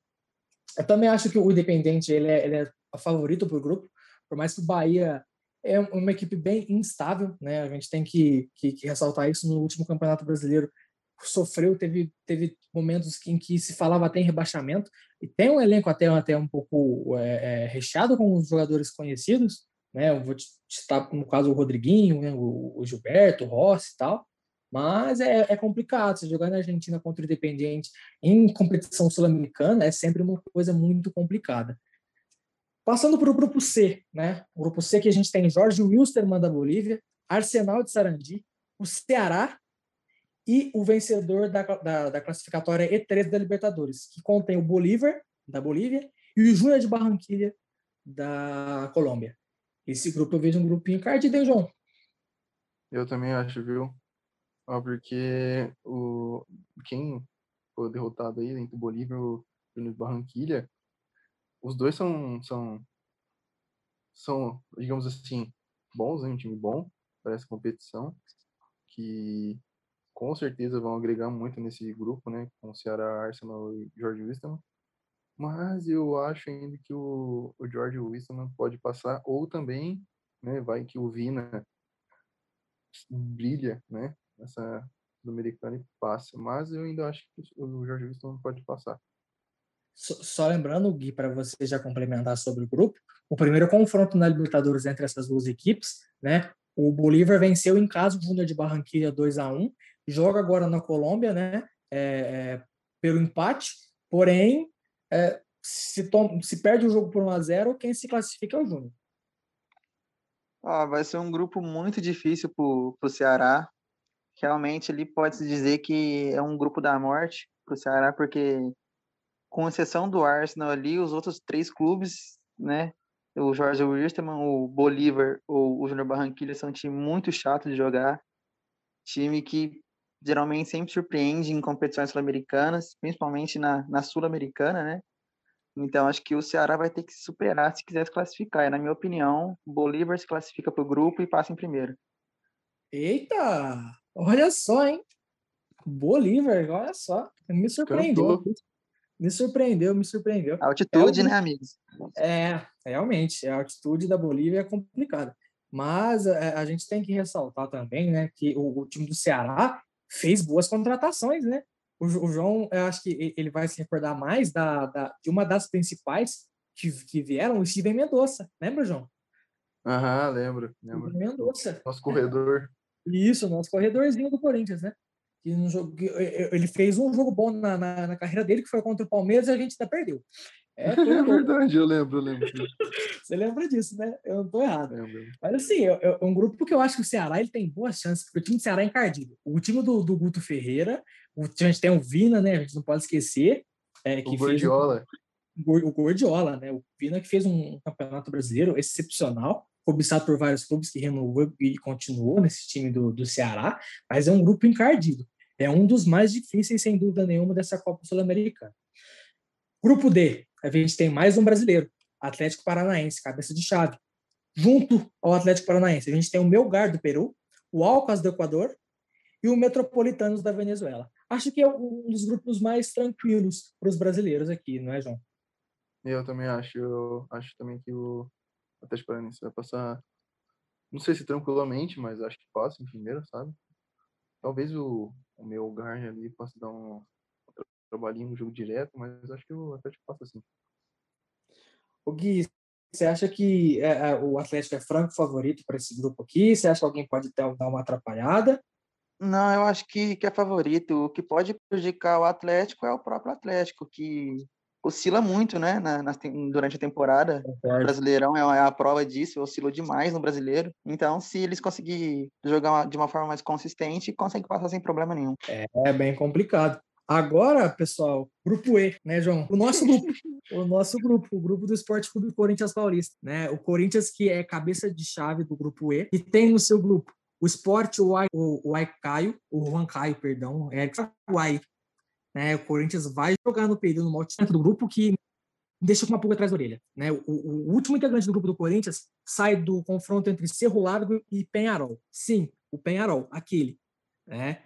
Eu também acho que o Independente ele é, ele é favorito para o grupo, por mais que o Bahia é uma equipe bem instável, né? A gente tem que, que, que ressaltar isso no último Campeonato Brasileiro sofreu, teve, teve momentos em que se falava até em rebaixamento, e tem um elenco até, até um pouco é, é, recheado com os jogadores conhecidos, né? Eu vou citar, no caso, o Rodriguinho, né? o, o Gilberto, o Rossi e tal. Mas é, é, complicado. Você jogar na Argentina contra o Independiente em competição sul-americana é sempre uma coisa muito complicada. Passando para o grupo C, né? O grupo C que a gente tem Jorge Wilstermann da Bolívia, Arsenal de Sarandi, o Ceará e o vencedor da, da, da classificatória E3 da Libertadores, que contém o Bolívar, da Bolívia, e o Júnior de Barranquilha, da Colômbia. Esse grupo eu vejo um grupinho encardido, João? Eu também acho, viu? Ó, porque o, quem foi derrotado aí entre o Bolívia e o Júnior Barranquilha, os dois são, são, são, digamos assim, bons, né? um time bom para essa competição, que com certeza vão agregar muito nesse grupo, né? Com o Ceará, Arsenal e George Winston. Mas eu acho ainda que o, o George Winston pode passar, ou também, né? Vai que o Vina brilha, né? Nessa do americano e passa. Mas eu ainda acho que o George Winston pode passar. Só lembrando, Gui, para você já complementar sobre o grupo, o primeiro confronto na Libertadores entre essas duas equipes, né? O Bolívar venceu em casa o Júnior de Barranquilla 2 a 1 joga agora na Colômbia, né? É, é, pelo empate, porém, é, se, se perde o jogo por 1 a 0 quem se classifica é o Júnior. Ah, vai ser um grupo muito difícil para o Ceará. Realmente, ele pode-se dizer que é um grupo da morte para o Ceará, porque com exceção do Arsenal ali, os outros três clubes, né? O Jorge Wilstermann, o Bolívar ou o Júnior Barranquilla são um time muito chato de jogar. Time que geralmente sempre surpreende em competições sul-americanas, principalmente na, na sul-americana, né? Então acho que o Ceará vai ter que se superar se quiser se classificar. E, na minha opinião, o Bolívar se classifica para o grupo e passa em primeiro. Eita! Olha só, hein? Bolívar, olha só. Me surpreendeu. Cantou me surpreendeu, me surpreendeu. altitude, é né, amigos? É, realmente, a altitude da Bolívia é complicada. Mas a, é, a gente tem que ressaltar também, né, que o, o, time do Ceará fez boas contratações, né? O, o, João, eu acho que ele vai se recordar mais da, da de uma das principais que, que vieram, o Steven Mendonça. Lembra, João? Aham, lembro. lembro. Mendonça. Nosso corredor. Isso, nosso corredorzinho do Corinthians, né? que no jogo, ele fez um jogo bom na, na, na, carreira dele, que foi contra o Palmeiras, e a gente ainda perdeu. É, <laughs> é verdade, eu lembro, eu lembro. <laughs> Você lembra disso, né? Eu não estou errado. Mas assim, é, um grupo que eu acho que o Ceará ele tem boas chances, porque o time do Ceará é encardido. O time do, do Guto Ferreira, o, a gente tem o Vina, né? A gente não pode esquecer. É, que o Gordiola. Fez, o Gordiola, né? O Vina que fez um campeonato brasileiro excepcional cobiçado por vários clubes que renovou e continuou nesse time do, do Ceará, mas é um grupo encardido. É um dos mais difíceis, sem dúvida nenhuma, dessa Copa Sul-Americana. Grupo D, a gente tem mais um brasileiro, Atlético Paranaense, cabeça de chave. Junto ao Atlético Paranaense, a gente tem o Melgar do Peru, o Alcas do Equador e o Metropolitanos da Venezuela. Acho que é um dos grupos mais tranquilos para os brasileiros aqui, não é, João? Eu também acho. Eu acho também que o Atlético Paranaense vai passar, não sei se tranquilamente, mas acho que passa em primeiro, sabe? Talvez o, o meu Garne ali possa dar um, um trabalhinho no jogo direto, mas acho que o Atlético passa assim. O Gui, você acha que é, é, o Atlético é franco favorito para esse grupo aqui? Você acha que alguém pode dar uma atrapalhada? Não, eu acho que, que é favorito. O que pode prejudicar o Atlético é o próprio Atlético, que oscila muito, né, na, na, durante a temporada. O Brasileirão é, é a prova disso, oscilou demais no brasileiro. Então, se eles conseguirem jogar de uma forma mais consistente, conseguem passar sem problema nenhum. É, é bem complicado. Agora, pessoal, grupo E, né, João? O nosso grupo, <laughs> o nosso grupo, o grupo do Esporte Clube Corinthians Paulista, né? O Corinthians que é cabeça de chave do grupo E, e tem no seu grupo o Sport, o, o, o Aicaio, o Juan Caio, perdão, é o Ai, né? O Corinthians vai jogar no período no altitude do grupo que deixa com uma pulga atrás da orelha. Né? O, o, último integrante do grupo do Corinthians sai do confronto entre Cerro Largo e Penharol. Sim, o Penharol, aquele. Né?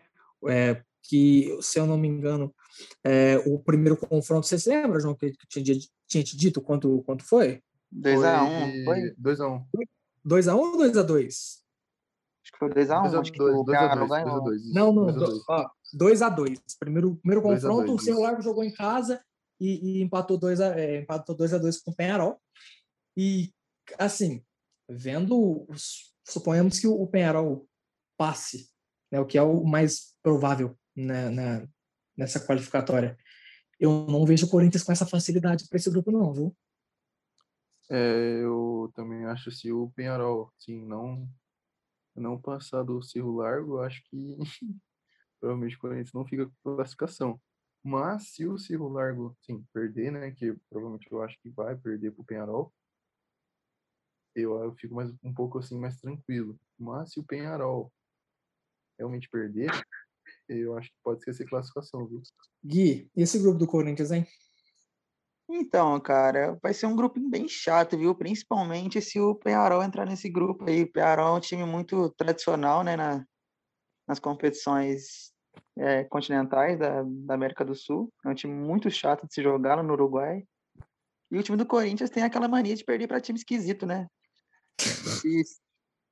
É, que, se eu não me engano, é, o primeiro confronto, você se lembra, João, que, que tinha, tinha te dito quanto, quanto foi? 2x1, foi? 2x1. 2x1 ou 2x2? Que foi 2x1, acho que o Penharol ganhou. Não, não, ó, 2 a 2 Primeiro, primeiro confronto, dois, o Cerro Largo jogou em casa e, e empatou 2 a, é, empatou 2 a 2 com o Penharol. E, assim, vendo, suponhamos que o Penharol passe, né, o que é o mais provável né, na, nessa qualificatória. Eu não vejo o Corinthians com essa facilidade para esse grupo, não, viu? É, eu também acho se o Penharol, sim, não não passar do Cerro Largo, acho que <laughs> provavelmente o Corinthians não fica com classificação. Mas se o Cerro Largo, sim, perder, né, que provavelmente eu acho que vai perder para o Penharol, eu, eu fico mais um pouco assim mais tranquilo. Mas se o Penharol realmente perder, eu acho que pode essa classificação, viu? Gui, e esse grupo do Corinthians, hein? Então, cara, vai ser um grupinho bem chato, viu? Principalmente se o Penharol entrar nesse grupo aí. O Penharol é um time muito tradicional, né, na, nas competições é, continentais da, da América do Sul. É um time muito chato de se jogar lá no Uruguai. E o time do Corinthians tem aquela mania de perder para time esquisito, né? E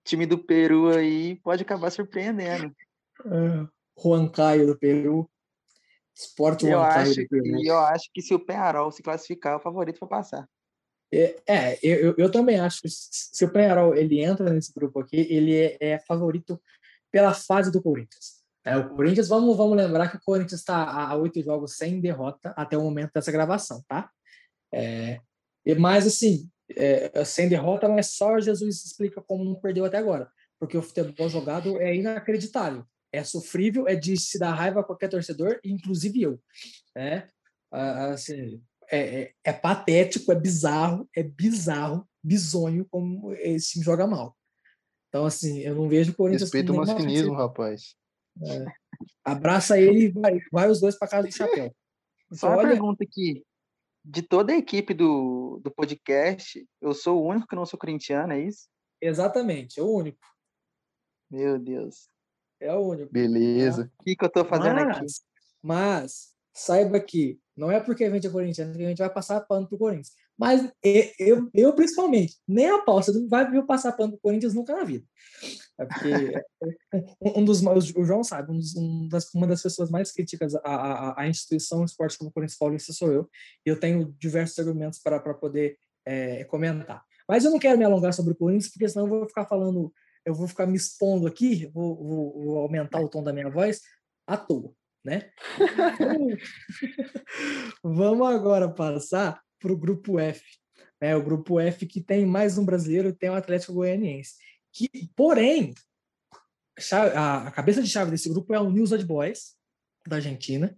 time do Peru aí pode acabar surpreendendo. É, Juan Caio do Peru. Esporte eu acho, do Peru. E eu acho que se o Penharol se classificar, é o favorito para passar. É, é eu, eu- também acho que se o Penharol ele entra nesse grupo aqui, ele é, é favorito pela fase do Corinthians. É, o Corinthians, vamos, vamos lembrar que o Corinthians está a oito jogos sem derrota até o momento dessa gravação, tá? É, mas assim, é, sem derrota, mas só Jesus explica como não perdeu até agora, porque o futebol jogado é inacreditável, é sofrível, é de se dar raiva a qualquer torcedor, inclusive eu. Né? Assim, é, é, é patético, é bizarro, é bizarro, bizonho como esse time joga mal. Então, assim, eu não vejo o Corinthians Respeita o masculinismo, rapaz. Abraça ele e vai, vai os dois para casa do chapéu. <laughs> Só uma Olha- pergunta aqui. De toda a equipe do, do podcast, eu sou o único que não sou corintiano, é isso? Exatamente, é o único. Meu Deus. É o único. Beleza. O que, que eu tô fazendo aqui? Mas, mas saiba que não é porque a gente é corintiano que a gente vai passar pano pro Corinthians. Mas eu, eu principalmente, nem a pau, você não vai ver eu passar pano pro Corinthians nunca na vida. É porque <laughs> um dos mais- o João sabe, um dos- um das- uma das pessoas mais críticas à, à, à instituição Esporte Clube Corinthians Paulista sou eu. E eu tenho diversos argumentos para para poder é, comentar. Mas eu não quero me alongar sobre o Corinthians, porque senão eu vou ficar falando, eu vou ficar me expondo aqui, vou, vou- vou aumentar o tom da minha voz à toa, né? <laughs> Vamos agora passar para o grupo F. Né? O grupo F que tem mais um brasileiro, tem o Atlético Goianiense. Que, porém, a cabeça de chave desse grupo é o News Old Boys, da Argentina.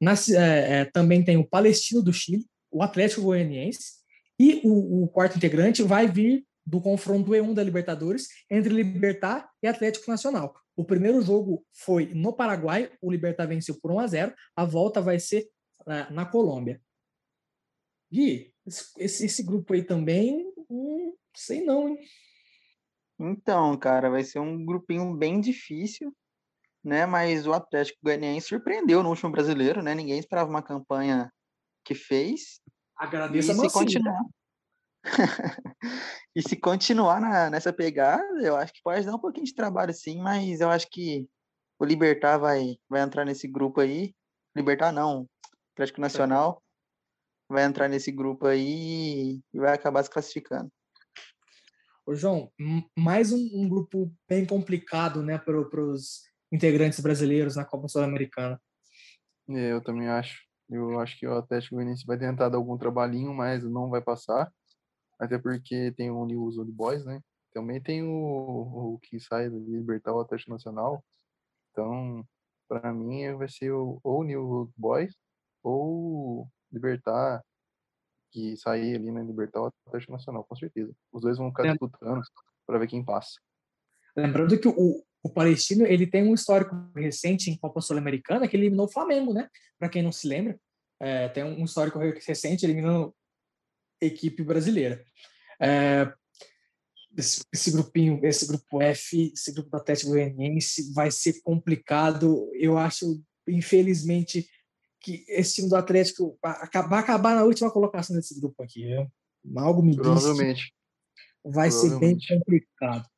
Nas- é, é, também tem o Palestino do Chile, o Atlético Goianiense. E o, o quarto integrante vai vir do confronto E1 da Libertadores entre Libertar e Atlético Nacional. O primeiro jogo foi no Paraguai, o Libertar venceu por 1 a 0. A volta vai ser na, na Colômbia. Gui, esse, esse, grupo aí também, hum, sei não, hein? Então, cara, vai ser um grupinho bem difícil, né? Mas o Atlético Goianiense surpreendeu no último brasileiro, né? Ninguém esperava uma campanha que fez. E Agradeço a se continuar. <laughs> e se continuar na- nessa pegada, eu acho que pode dar um pouquinho de trabalho sim, mas eu acho que o Libertar vai, vai entrar nesse grupo aí. Libertar não, Atlético Nacional vai entrar nesse grupo aí e vai acabar se classificando. Ô, João, mais um, um grupo bem complicado, né, para os integrantes brasileiros na Copa Sul-Americana. É, eu também acho. Eu acho que o Atlético Goianiense vai tentar dar algum trabalhinho, mas não vai passar. Até porque tem o News Old Boys, né? Também tem o, o que sai do Libertar o Atlético Nacional. Então, para mim, vai ser o, ou Old Boys ou Libertar, que sair ali, né? Libertar o Atlético Nacional, com certeza. Os dois vão ficar disputando para ver quem passa. Lembrando que o, o Palestino ele tem um histórico recente em Copa Sul-Americana que eliminou o Flamengo, né? Para quem não se lembra, é, tem um histórico recente eliminando equipe brasileira. É, esse, esse grupinho, esse grupo F, esse grupo do Atlético Goianiense vai ser complicado. Eu acho, infelizmente, que esse time do Atlético vai acabar, acabar na última colocação desse grupo aqui. viu? Algo me Provavelmente. vai ser bem Provavelmente. complicado.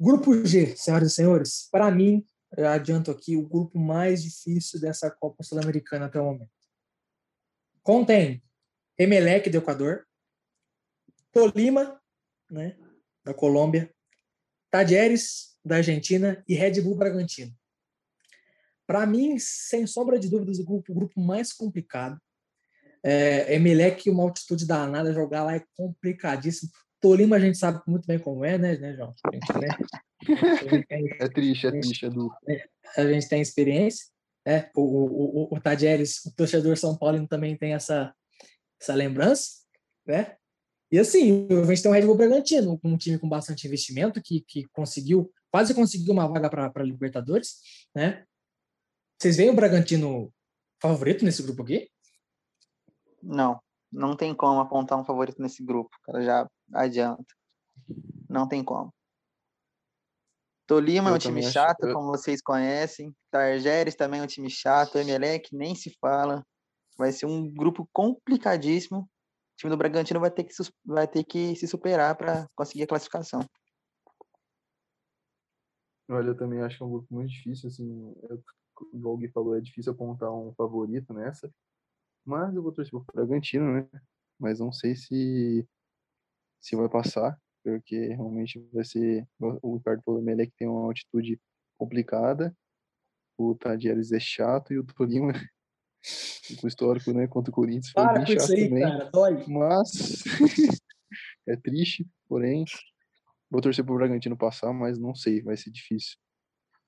Grupo G, senhoras e senhores, para mim, eu adianto aqui, o grupo mais difícil dessa Copa Sul-Americana até o momento. Contém Emelec do Equador, Tolima, né? da Colômbia, Tadieres, da Argentina, e Red Bull Bragantino. Para mim, sem sombra de dúvidas, o grupo, o grupo mais complicado. É, Emelec, uma altitude danada, jogar lá é complicadíssimo. Tolima a gente sabe muito bem como é, né, né João? Gente, né? é triste, é triste, duro. A gente tem experiência. É, o, o, o, o Tadieres, o torcedor São Paulo também tem essa, essa lembrança, né? E assim, a gente tem um Red Bull Bragantino, um time com bastante investimento, que, que conseguiu, quase conseguiu uma vaga para Libertadores, né? Vocês veem o Bragantino favorito nesse grupo aqui? Não, não tem como apontar um favorito nesse grupo, cara, já adianta. Não tem como. Tolima é um time chato, acho... como vocês conhecem. Targeres também é um time chato. Emelec nem se fala. Vai ser um grupo complicadíssimo. O time do Bragantino vai ter que, vai ter que se superar para conseguir a classificação. Olha, eu também acho que é um grupo muito difícil, assim, igual o Gui falou, é difícil apontar um favorito nessa, mas eu vou torcer pro Bragantino, né, mas não sei se se vai passar, porque realmente vai ser o Ricardo falou, que tem uma altitude complicada, o Tadieres é chato e o Tolima com histórico, né, contra o Corinthians foi Para bem chato aí, também. Cara, dói. Mas <laughs> é triste, porém vou torcer pro Bragantino passar, mas não sei, vai ser difícil.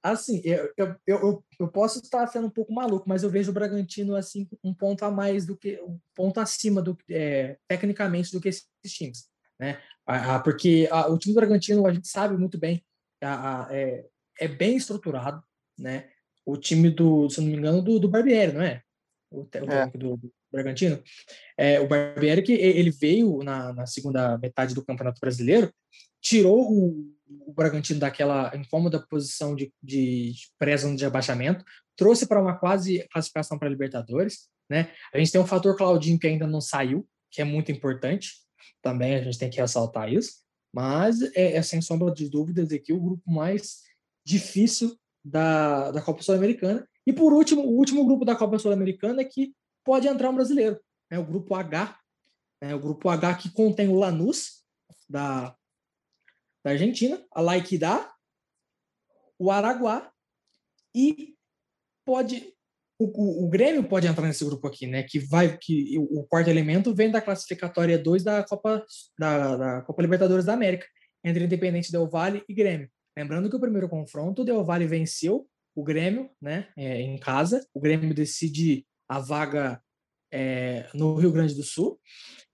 Assim, eu, eu, eu, eu posso estar sendo um pouco maluco, mas eu vejo o Bragantino assim um ponto a mais do que um ponto acima do é, tecnicamente do que esses times, né? porque a, o time do Bragantino a gente sabe muito bem, a, a, é, é bem estruturado, né? O time do, se não me engano, do, do Barbieri, não é? O, o é. do, Bragantino. É, o Barbieri que ele veio na, na segunda metade do Campeonato Brasileiro, tirou o, o Bragantino daquela incômoda posição de, de pré-zona de abaixamento, trouxe para uma quase classificação para a Libertadores. Né? A gente tem um fator Claudinho que ainda não saiu, que é muito importante. Também a gente tem que ressaltar isso. Mas é, é sem sombra de dúvidas aqui o grupo mais difícil da, da Copa Sul-Americana. E por último, o último grupo da Copa Sul-Americana é que pode entrar um brasileiro, é o grupo H, né? o grupo H que contém o Lanús da da Argentina, a Laikidá, o Araguá e pode o, o, o, Grêmio pode entrar nesse grupo aqui, né? Que vai que o, quarto elemento vem da classificatória 2 da Copa da, da, Copa Libertadores da América, entre Independente Del Valle e Grêmio. Lembrando que o primeiro confronto, o Del Valle venceu o Grêmio, né? É, em casa. O Grêmio decide a vaga é, no Rio Grande do Sul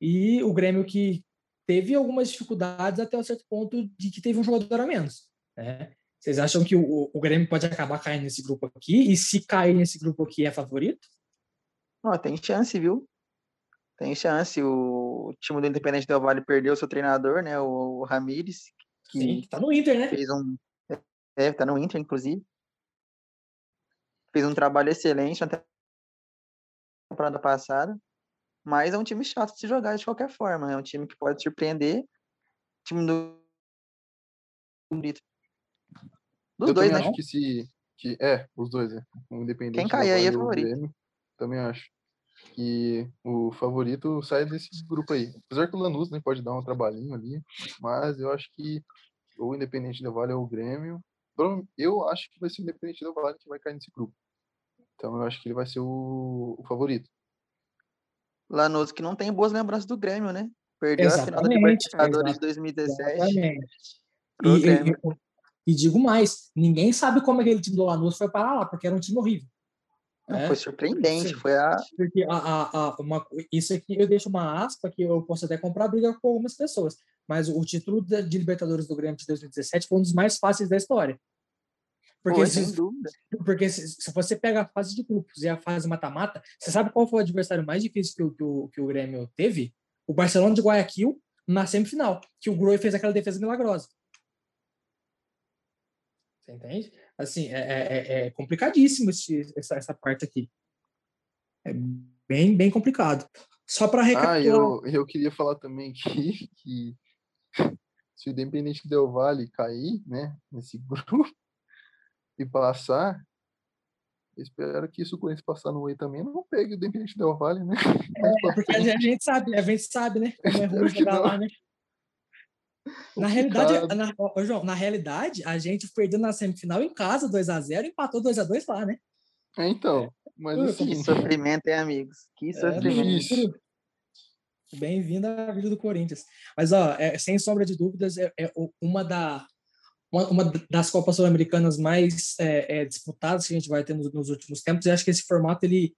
e o Grêmio que teve algumas dificuldades até um certo ponto de que teve um jogador a menos. Né? Vocês acham que o, o Grêmio pode acabar caindo nesse grupo aqui? E se cair nesse grupo aqui, é favorito? Oh, tem chance, viu? Tem chance. O time do Independente Del Vale perdeu seu treinador, né? O Ramires. Que Sim, tá no Inter, né? Fez um. É, tá no Inter, inclusive. Fez um trabalho excelente na temporada passada. Mas é um time chato de se jogar de qualquer forma. É um time que pode surpreender. Time do. Dos Eu dois, né? acho que se. Que, é, os dois, é. O Independente. Quem cair aí é favorito. Grêmio, também acho. Que o favorito sai desse grupo aí. Apesar que o Lanús né, pode dar um trabalhinho ali, mas eu acho que o Independente do Vale é o Grêmio. Eu acho que vai ser o Independente do Vale que vai cair nesse grupo. Então eu acho que ele vai ser o, o favorito. Lanús que não tem boas lembranças do Grêmio, né? Perdeu exatamente, a final da Libertadores de 2017. Exatamente. E, e, e, digo mais, ninguém sabe como aquele time do Lanús foi parar lá, porque era um time horrível. Não, é? Foi surpreendente, Sim. foi a... Porque a, a, a, uma, isso aqui eu deixo uma aspa que eu posso até comprar briga com algumas pessoas, mas o título de Libertadores do Grêmio de 2017 foi um dos mais fáceis da história. Porque, se, <laughs> porque se, se, você pega a fase de grupos e a fase mata-mata, você sabe qual foi o adversário mais difícil que, que, o, que o Grêmio teve? O Barcelona de Guayaquil na semifinal, que o Groi fez aquela defesa milagrosa. Você entende? Assim, é, é, é, é complicadíssimo esse, essa, essa parte aqui. É bem, bem complicado. Só para recapitular... Ah, eu, eu queria falar também que, que se o Independente Del Vale cair, né, nesse <laughs> grupo, e passar, espero que isso o Corinthians passar no Whey também não pegue o Independente Del Vale, né? É, porque a gente sabe, a gente sabe, né? Como é <laughs> ruim jogar lá, né? Na realidade, na, ô, João, na realidade, a gente perdeu na semifinal em casa, 2 a 0 e empatou 2 a 2 lá, né? É, então, mas assim... Que sofrimento, hein, amigos? Que sofrimento. É, Bem-vindo à vida do Corinthians. Mas, ó, é, sem sombra de dúvidas, é, é uma, da, uma, uma, das Copas Sul-Americanas mais é, é, disputadas que a gente vai ter nos, nos, últimos tempos. E acho que esse formato ele,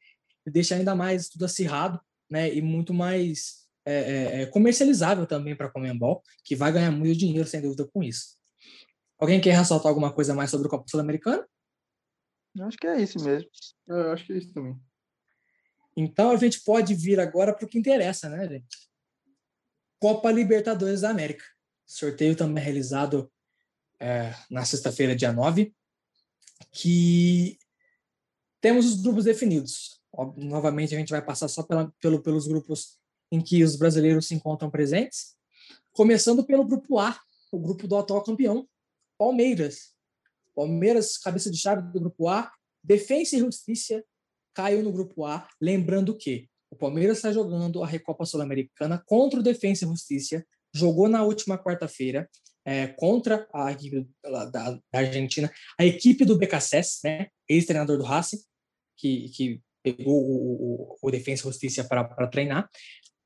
ele deixa ainda mais tudo acirrado, né? E muito mais é, é, é comercializável também para a Comembol, que vai ganhar muito dinheiro, sem dúvida, com isso. Alguém quer ressaltar alguma coisa mais sobre o Copa Sul-Americana? Acho que é isso mesmo. Eu acho que é isso também. Então a gente pode vir agora para o que interessa, né, gente? Copa Libertadores da América. Sorteio também realizado é, na sexta-feira, dia 9, que temos os grupos definidos. Novamente, a gente vai passar só pela, pelo, pelos grupos em que os brasileiros se encontram presentes, começando pelo grupo A, o grupo do atual campeão, Palmeiras. Palmeiras, cabeça de chave do grupo A, Defensa e Justiça caiu no grupo A, lembrando que o Palmeiras está jogando a Recopa Sul-Americana contra o Defensa e Justiça, jogou na última quarta-feira é, contra a equipe da, da, Argentina, a equipe do BKSS, né, ex-treinador do Racing, que, que pegou o, o, o Defensa e Justiça para treinar.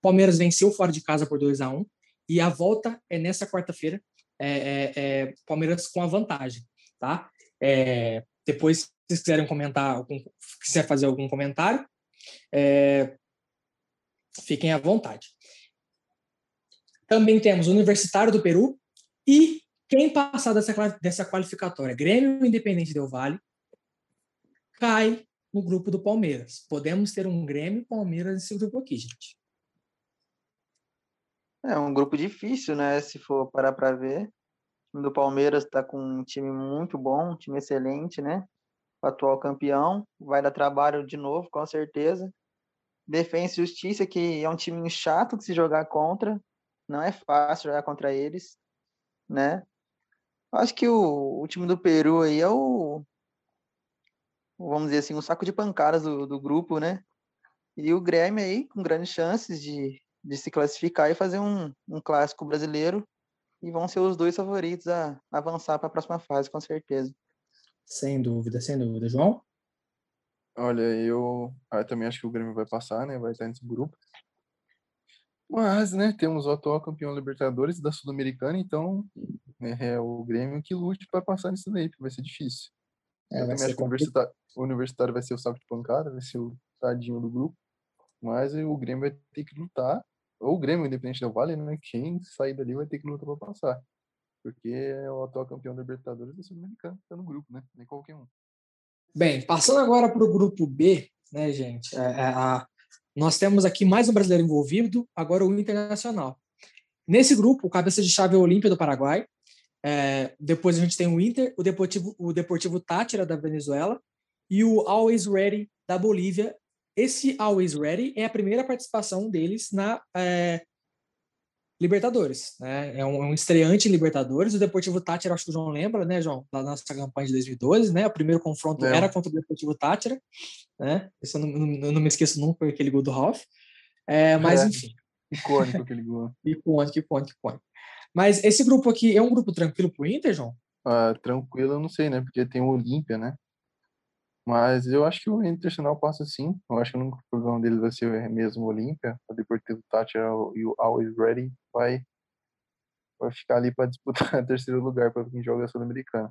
Palmeiras venceu fora de casa por 2 a 1 e a volta é nessa quarta-feira. É, é, é, Palmeiras com a vantagem, tá? É, depois, se vocês quiserem comentar, algum, quiser fazer algum comentário, é, fiquem à vontade. Também temos Universitário do Peru e quem passar dessa, dessa qualificatória, Grêmio Independente Del Vale, cai no grupo do Palmeiras. Podemos ter um Grêmio Palmeiras nesse grupo aqui, gente. É um grupo difícil, né? Se for parar para ver. O time do Palmeiras está com um time muito bom, um time excelente, né? O atual campeão. Vai dar trabalho de novo, com certeza. Defesa e Justiça, que é um time chato de se jogar contra. Não é fácil jogar contra eles, né? Acho que o, o time do Peru aí é o, vamos dizer assim, um saco de pancadas do, do grupo, né? E o Grêmio aí, com grandes chances de, de se classificar e fazer um, um clássico brasileiro. E vão ser os dois favoritos a avançar para a próxima fase, com certeza. Sem dúvida, sem dúvida. João? Olha, eu, ah, eu também acho que o Grêmio vai passar, né? Vai estar nesse grupo. Mas, né, temos o atual campeão Libertadores da Sul-Americana, então né, é o Grêmio que lute para passar nisso daí, porque vai ser difícil. É, eu também acho que o universitário, o universitário vai ser o saco de pancada, vai ser o tadinho do grupo. Mas o Grêmio vai ter que lutar ou o Grêmio, independente do Vale, né? Quem sair dali vai ter que lutar para passar. Porque é o atual campeão da Libertadores da Sul-Americana, tá no grupo, né? Nem qualquer um. Bem, passando agora para o grupo B, né, gente? É, é, a, nós temos aqui mais um brasileiro envolvido, agora o Internacional. Nesse grupo, o cabeça de chave é o Olímpia do Paraguai. É, depois a gente tem o Inter, o Deportivo, o Deportivo Tátira da Venezuela e o Always Ready da Bolívia esse Always Ready é a primeira participação deles na é, Libertadores. Né? É, um, é um estreante em Libertadores. O Deportivo Tátira, acho que o João lembra, né, João? Da nossa campanha de 2012, né? O primeiro confronto é. era contra o Deportivo Tátira. Né? Esse eu não, não, não me esqueço nunca, foi aquele gol do Ralf. É, mas, é. enfim. Icônico aquele gol. <laughs> icônico, icônico, icônico. Mas esse grupo aqui é um grupo tranquilo pro Inter, João? Ah, tranquilo, eu não sei, né? Porque tem o Olímpia, né? Mas eu acho que o Internacional passa sim. Eu acho que o único problema dele vai ser mesmo o Olímpia. O Deportivo Tátira e o Always Ready vai, vai ficar ali para disputar o <laughs> terceiro lugar para quem joga a Sul-Americana.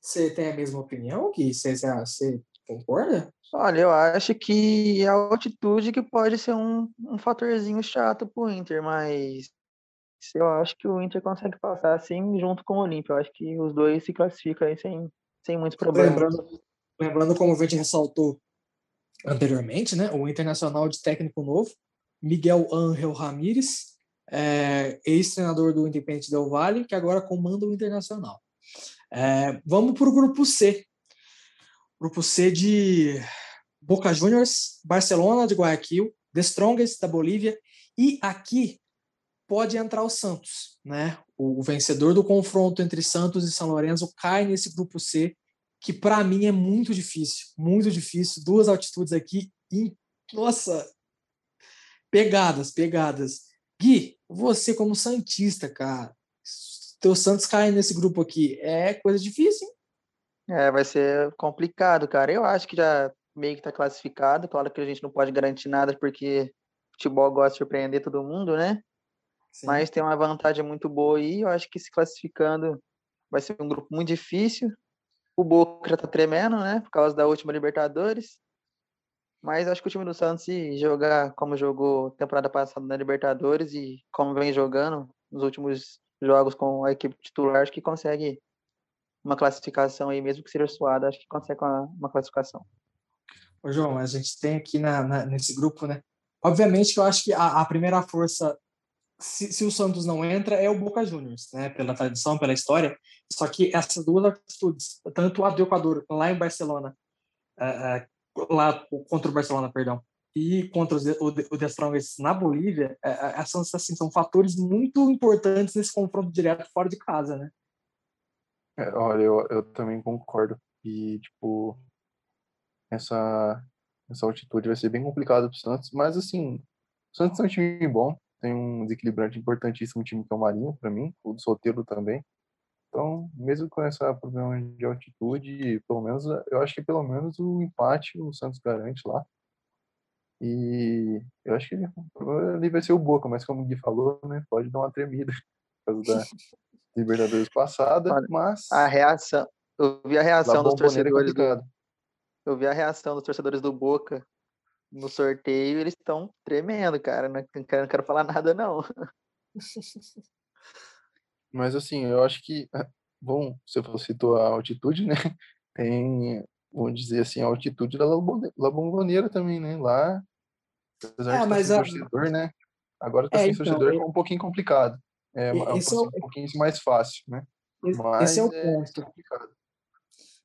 Você tem a mesma opinião, Gui? Você, você concorda? Olha, eu acho que é a altitude que pode ser um, um fatorzinho chato para o Inter, mas eu acho que o Inter consegue passar assim junto com o Olímpia. Eu acho que os dois se classificam aí sem, sem muitos problemas. Lembrando, lembrando como a gente ressaltou anteriormente, né, o internacional de técnico novo, Miguel Ángel Ramírez, é, ex-treinador do Independente Del Valle, que agora comanda o Internacional. É, vamos para o grupo C. Grupo C de Boca Juniors, Barcelona de Guayaquil, The Strongest da Bolívia e aqui pode entrar o Santos, né? O, o vencedor do confronto entre Santos e São Lourenço cai nesse grupo C, que para mim é muito difícil, muito difícil. Duas altitudes aqui, e, nossa, pegadas, pegadas. Gui, você como Santista, cara, teu Santos cai nesse grupo aqui, é coisa difícil, hein? É, vai ser complicado, cara. Eu acho que já meio que tá classificado. Claro que a gente não pode garantir nada, porque futebol gosta de surpreender todo mundo, né? Sim. Mas tem uma vantagem muito boa aí. Eu acho que se classificando vai ser um grupo muito difícil. O Boca já tá tremendo, né? Por causa da última Libertadores. Mas acho que o time do Santos, se jogar como jogou temporada passada na Libertadores e como vem jogando nos últimos jogos com a equipe titular, acho que consegue uma classificação aí, mesmo que seja suada, acho que consegue uma, uma classificação. Ô, João, a gente tem aqui na, na, nesse grupo, né? Obviamente que eu acho que a, a primeira força, se, se, o Santos não entra, é o Boca Juniors, né? Pela tradição, pela história. Só que essas duas atitudes, tanto a do Equador lá em Barcelona, uh, uh, lá contra o Barcelona, perdão, e contra os, o, o The Strongest na Bolívia, é, é, essas assim, são fatores muito importantes nesse confronto direto fora de casa, né? É, olha, eu, eu também concordo. E, tipo, essa, essa altitude vai ser bem complicada para o Santos, mas, assim, o Santos é um time bom, tem um desequilibrante importantíssimo time que é o Marinho, para mim, o do Soteldo também. Então, mesmo com esse problema de altitude, pelo menos, eu acho que pelo menos o empate o Santos garante lá. E eu acho que ali vai ser o Boca, mas como o Gui falou, né, pode dar uma tremida <laughs> por causa da Libertadores passada, mas... A reação, eu vi a reação dos é torcedores do... Eu vi a reação dos torcedores do Boca no sorteio, eles estão tremendo, cara. Não quero, não quero falar <laughs> nada, não. Mas assim, eu acho que, ah, bom, você citou a altitude, né? <laughs> Tem, vamos dizer assim, a altitude da La Bombonera também, né? Lá, apesar é, de mas a... torcedor, né? Agora tá é, sem então, torcedor é um pouquinho complicado. É, é um, é um pouquinho mais fácil, né? Mas esse é o ponto. É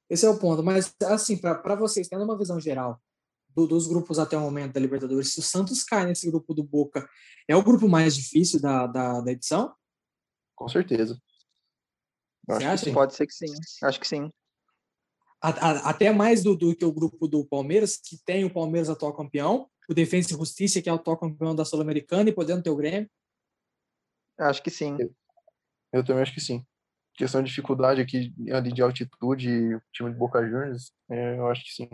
esse é o ponto. Mas, assim, para vocês, tendo uma visão geral do, dos grupos até o momento da Libertadores, se o Santos cai nesse grupo do Boca, é o grupo mais difícil da, da, da edição? Com certeza. Você acha? Que Pode ser que sim. Acho que sim. A, a, até mais do, do, que o grupo do Palmeiras, que tem o Palmeiras atual campeão, o Defensa e Justiça, que é o atual campeão da Sul-Americana, e podendo ter o Grêmio. Acho que sim. Eu, eu, também acho que sim. Questão de dificuldade aqui ali de altitude, o time de Boca Juniors, é, eu acho que sim.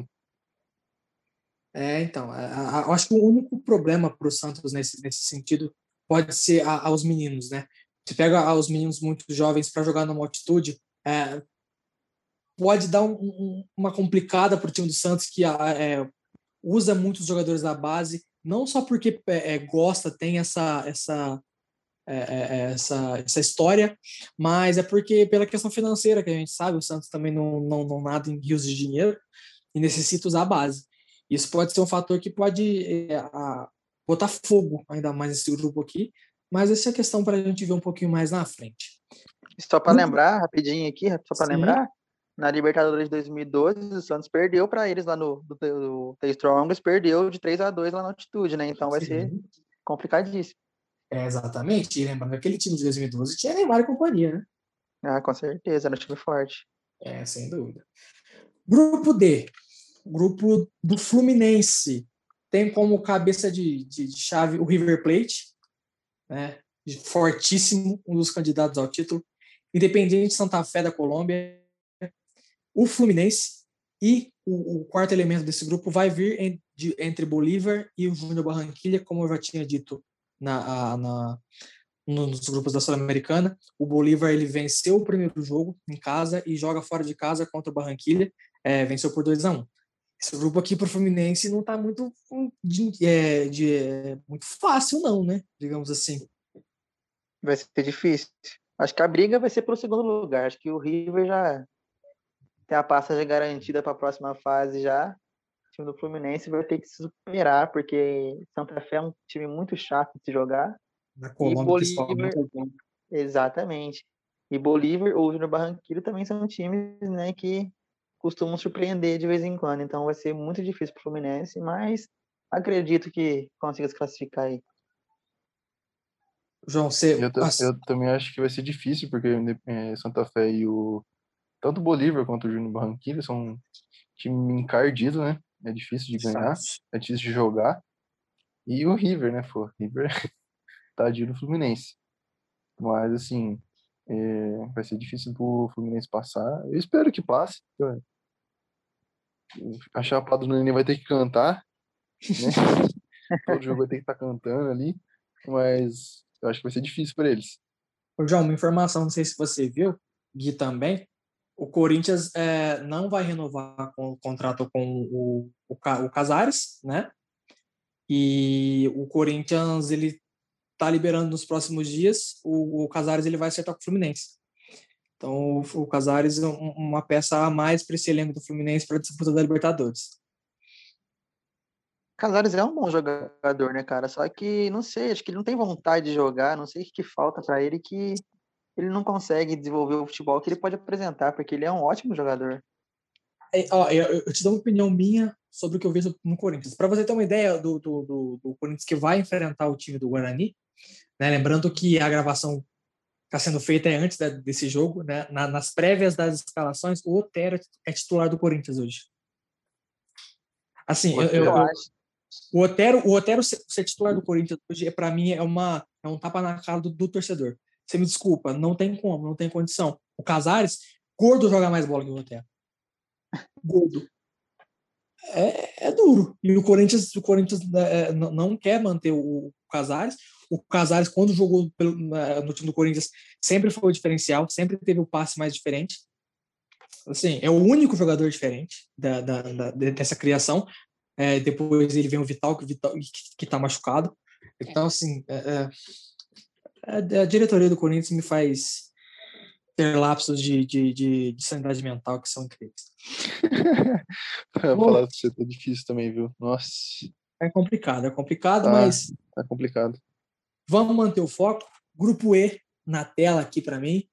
É, então, eu acho que o único problema para o Santos nesse, nesse sentido pode ser a, aos meninos, né? Você pega os meninos muito jovens para jogar numa altitude, é, pode dar um, um, uma complicada para o time do Santos que é, usa muitos jogadores da base, não só porque é, é gosta, tem essa essa é, é, essa, essa história, mas é porque pela questão financeira que a gente sabe, o Santos também não, não, não nada em rios de dinheiro e necessita usar a base. Isso pode ser um fator que pode a, botar fogo ainda mais nesse grupo aqui, mas essa é a questão para a gente ver um pouquinho mais na frente. Só para lembrar, rapidinho aqui, só para lembrar, na Libertadores de 2012, o Santos perdeu para eles lá no do, do, The Strongest, perdeu de 3 a 2 lá na altitude, né? Então vai Sim. ser complicadíssimo. É, exatamente. E lembrando que aquele time de 2012 tinha Neymar e companhia, né? Ah, com certeza, era um time forte. É, sem dúvida. Grupo D. Grupo do Fluminense. Tem como cabeça de, de, de chave o River Plate, né? fortíssimo, um dos candidatos ao título. Independiente Santa Fé da Colômbia, o Fluminense e o, o quarto elemento desse grupo vai vir em, de, entre Bolívar e o Júnior Barranquilha, como eu já tinha dito na, na nos grupos da Sul-Americana. O Bolívar ele venceu o primeiro jogo em casa e joga fora de casa contra o Barranquilha, é, venceu por 2 a 1 um. Esse grupo aqui para o Fluminense não está muito, de, é, de, é, muito fácil, não, né? Digamos assim. Vai ser difícil. Acho que a briga vai ser pelo segundo lugar. Acho que o River já tem a passagem garantida para a próxima fase já. O time do Fluminense vai ter que se superar, porque Santa Fé é um time muito chato de se jogar. Na Colômbia, e Bolívar, exatamente. E Bolívar ou Júnior Barranquilla também são times né, que costumam surpreender de vez em quando. Então vai ser muito difícil para o Fluminense, mas acredito que consiga se classificar aí. João, você... eu, eu, também acho que vai ser difícil, porque é, Santa Fé e o. Tanto o Bolívar quanto o Júnior Barranquilla são um time encardido, né? É difícil de ganhar, é difícil de jogar. E o River, né? Pô, River <laughs> tadinho do Fluminense. Mas, assim, é, vai ser difícil pro Fluminense passar. Eu espero que passe. A Chapada do Nenê vai ter que cantar, né? <laughs> Todo jogo vai ter que estar tá cantando ali, mas eu acho que vai ser difícil para eles. Ô, João, uma informação, não sei se você viu, Gui também, o Corinthians é, não vai renovar o contrato com o, o, o Casares, né? E o Corinthians, ele tá liberando nos próximos dias, o, o Casares ele vai acertar com o Fluminense. Então, o, Casares é uma peça a mais para esse elenco do Fluminense para a disputa da Libertadores. Casares é um bom jogador, né, cara? Só que, não sei, acho que ele não tem vontade de jogar, não sei o que falta para ele que ele não consegue desenvolver o futebol que ele pode apresentar, porque ele é um ótimo jogador. É, ó, eu, eu, te dou uma opinião minha sobre o que eu vejo no Corinthians. Para você ter uma ideia do, do, do, do, Corinthians que vai enfrentar o time do Guarani, né, lembrando que a gravação está sendo feita antes desse jogo, né, na, nas prévias das escalações, o Otero é titular do Corinthians hoje. Assim, eu, eu, eu, acho. O Otero, o Otero ser, ser titular do Corinthians hoje, para mim, é, uma, é um tapa na cara do, do, torcedor. Você me desculpa, não tem como, não tem condição. O Casares, gordo joga mais bola que o Otero. Gordo. É, é duro. E o Corinthians, o Corinthians é, não quer manter o, Casares. O Casares, quando jogou pelo, no time do Corinthians, sempre foi o diferencial, sempre teve o passe mais diferente. Assim, é o único jogador diferente da, da, da dessa criação. É, depois ele vem o Vital, que Vital, que está machucado. Então, assim, é, é, a diretoria do Corinthians me faz ter lapsos de, de, de, de sanidade mental que são incríveis. <laughs> falar pra você tá difícil também, viu? Nossa. É complicado, é complicado, tá, mas. Tá complicado. Vamos manter o foco. Grupo E na tela aqui para mim.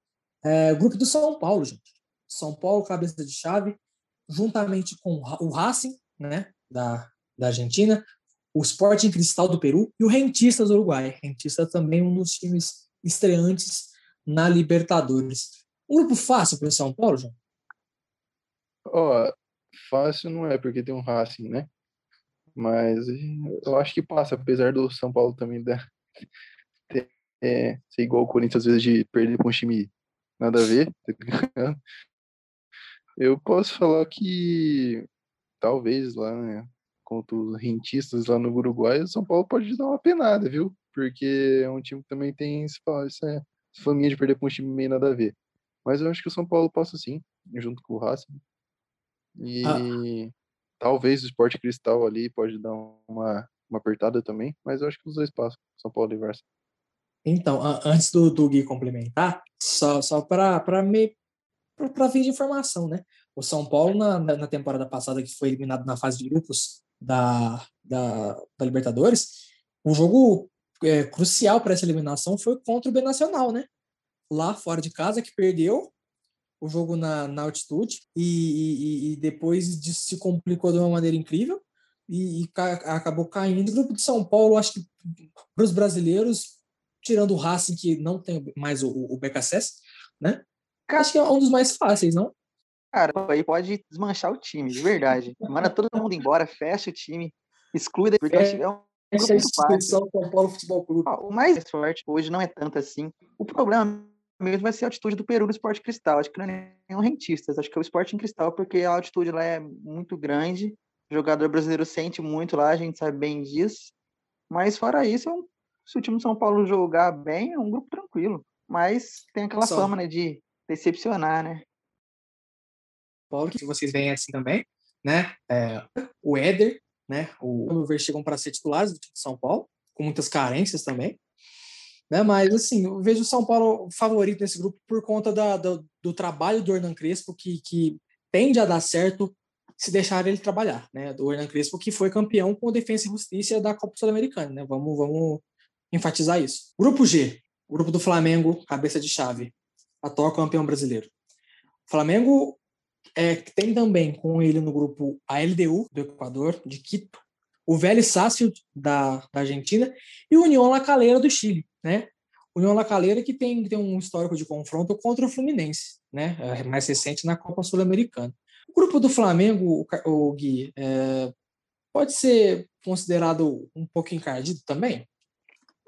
É, grupo do São Paulo, gente. São Paulo, cabeça de chave, juntamente com o Racing, né? da, da Argentina, o Sporting Cristal do Peru e o Rentistas do Uruguai. Rentistas também um dos times estreantes na Libertadores. Um grupo fácil para o São Paulo, João? Ó, oh, fácil não é, porque tem um Racing, né? Mas eu acho que passa, apesar do São Paulo também dar, ter, é, ser igual o Corinthians, às vezes, de perder com um time nada a ver. Tá eu posso falar que talvez lá, né, contra os rentistas lá no Uruguai, o São Paulo pode dar uma penada, viu? Porque é um time que também tem essa faminha de perder com um time meio nada a ver. Mas eu acho que o São Paulo passa sim, junto com o Racing. E ah. talvez o Esporte Cristal ali pode dar uma, uma apertada também, mas eu acho que os dois passam, São Paulo e Varsa. Então, antes do, do Gui complementar, só, só para me para vir de informação, né? O São Paulo, na, na temporada passada, que foi eliminado na fase de grupos da, da, da Libertadores, um jogo é, crucial para essa eliminação foi contra o Benacional, né? Lá fora de casa, que perdeu o jogo na, na altitude e, e, e depois disso se complicou de uma maneira incrível e, e ca, acabou caindo. O grupo de São Paulo, acho que para os brasileiros, tirando o Racing, que não tem mais o, o BKSS, né? Acho que é um dos mais fáceis, não? Cara, aí pode desmanchar o time, de verdade. Manda todo mundo embora, fecha o time, exclui, porque é, é um essa é instituição São Paulo Futebol Clube. O mais forte hoje não é tanto assim. O problema mesmo vai ser a altitude do Peru no Esporte Cristal. Acho que não é nenhum rentista, acho que é o Esporte em Cristal, porque a altitude lá é muito grande. O jogador brasileiro sente muito lá, a gente sabe bem disso. Mas fora isso, é se o time de São Paulo jogar bem, é um grupo tranquilo. Mas tem aquela Só. fama né, de decepcionar, né? Paulo, que vocês veem assim também, né? É, o Éder, né? O meu ver chegam para ser titulares do time de São Paulo, com muitas carências também. Né? Mas, assim, eu vejo o São Paulo favorito nesse grupo por conta da, do, trabalho do Hernan Crespo, que, que tende a dar certo se deixar ele trabalhar, né? Do Hernan Crespo, que foi campeão com o Defensa e Justiça da Copa Sul-Americana, né? Vamos, vamos enfatizar isso. Grupo G, grupo do Flamengo, cabeça de chave, atual campeão brasileiro. O Flamengo é, tem também com ele no grupo a LDU do Equador, de Quito, o Vélez Sácio da, da Argentina e o União La Calera do Chile, né? União La Calera que tem, tem um histórico de confronto contra o Fluminense, né? É mais recente na Copa Sul-Americana. O grupo do Flamengo, o, o Gui, é, pode ser considerado um pouco encardido também?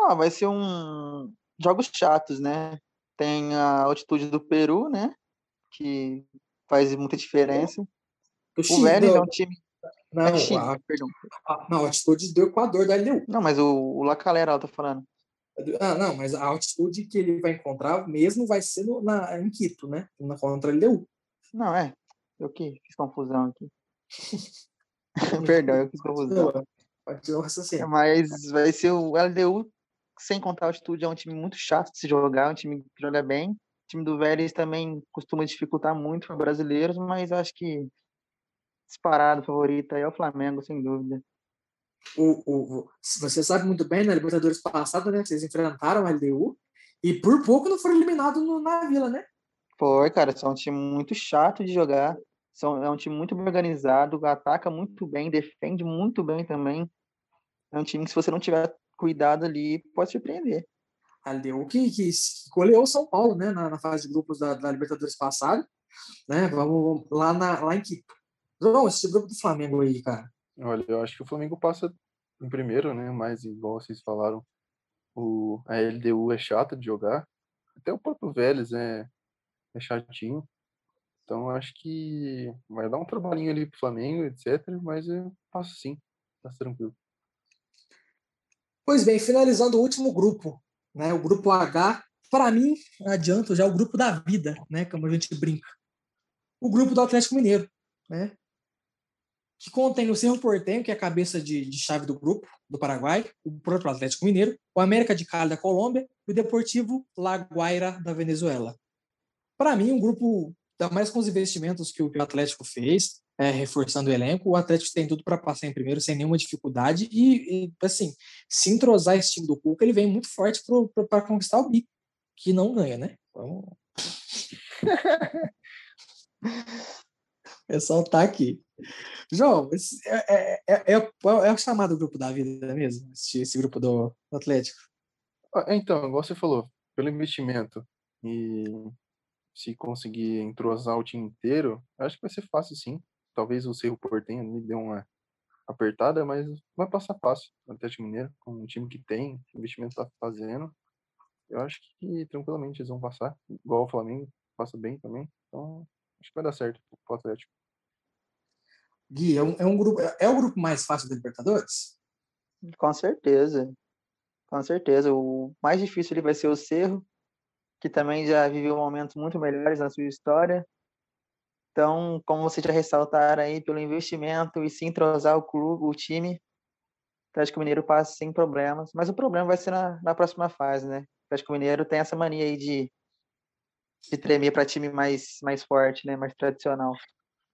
Ah, vai ser um jogos chatos, né? Tem a altitude do Peru, né? Que faz muita diferença. O, o Vélez é um time. Não, é Chile, a, perdão. A, não, a altitude do Equador da LDU. Não, mas o, o La Calera, ela tá falando. Ah, não, mas a altitude que ele vai encontrar mesmo vai ser no, na, em Quito, né? Na contra a LDU. Não, é. Eu que fiz confusão aqui. <laughs> Perdão, eu fiz confusão. É, mas vai ser o LDU, sem contar o altitude, é um time muito chato de se jogar, um time que joga bem. O time do Vélez também costuma dificultar muito para brasileiros, mas acho que disparado favorito aí é o Flamengo, sem dúvida. O, o, você sabe muito bem, na Libertadores passada, né? Vocês enfrentaram a LDU e por pouco não foram eliminados no, na Vila, né? Foi, cara, são um time muito chato de jogar. São, é um time muito bem organizado, ataca muito bem, defende muito bem também. É um time que, se você não tiver cuidado ali, pode surpreender. A LDU que, que goleou o São Paulo, né, na, na, fase de grupos da, da Libertadores passada, né, vamos lá, na, lá em Quito. João, esse grupo do Flamengo aí, cara. Olha, eu acho que o Flamengo passa em primeiro, né, mas igual vocês falaram, o, a LDU é chata de jogar, até o próprio Vélez é, é chatinho, então acho que vai dar um trabalhinho ali pro Flamengo, etc. Mas eu passo sim, tá tranquilo. Pois bem, finalizando o último grupo, né? O grupo H, para mim, adianto já o grupo da vida, né? Como a gente brinca. O grupo do Atlético Mineiro, né? Que contém o Cerro Portenho, que é a cabeça de, de chave do grupo do Paraguai, o próprio Atlético Mineiro, o América de Cali da Colômbia e o Deportivo La Guaira da Venezuela. Para mim, um grupo mais com os investimentos que o Atlético fez, é, reforçando o elenco, o Atlético tem tudo para passar em primeiro sem nenhuma dificuldade e, e, assim, se entrosar esse time do Cuca, ele vem muito forte para conquistar o bi, que não ganha, né? Vamos... <laughs> é soltar aqui. João, é, é, é, é, o chamado grupo da vida mesmo, esse, esse grupo do, do Atlético? Então, igual você falou, pelo investimento e se conseguir entrosar o time inteiro, acho que vai ser fácil sim. Talvez o Cerro Portenho me dê uma apertada, mas vai passar fácil o Atlético Mineiro, com o time que tem, o investimento está fazendo. Eu acho que tranquilamente eles vão passar, igual o Flamengo, passa bem também. Então, acho que vai dar certo o Atlético. Gui, é um, é um grupo, é o grupo mais fácil da Libertadores? Com certeza. Com certeza. O mais difícil ele vai ser o Cerro, que também já viveu momentos muito melhores na sua história. Então, como vocês já ressaltaram aí, pelo investimento e se entrosar o clube, o time, o Atlético Mineiro passa sem problemas. Mas o problema vai ser na, na próxima fase, né? O Atlético Mineiro tem essa mania aí de, de tremer para time mais, mais forte, né? Mais tradicional.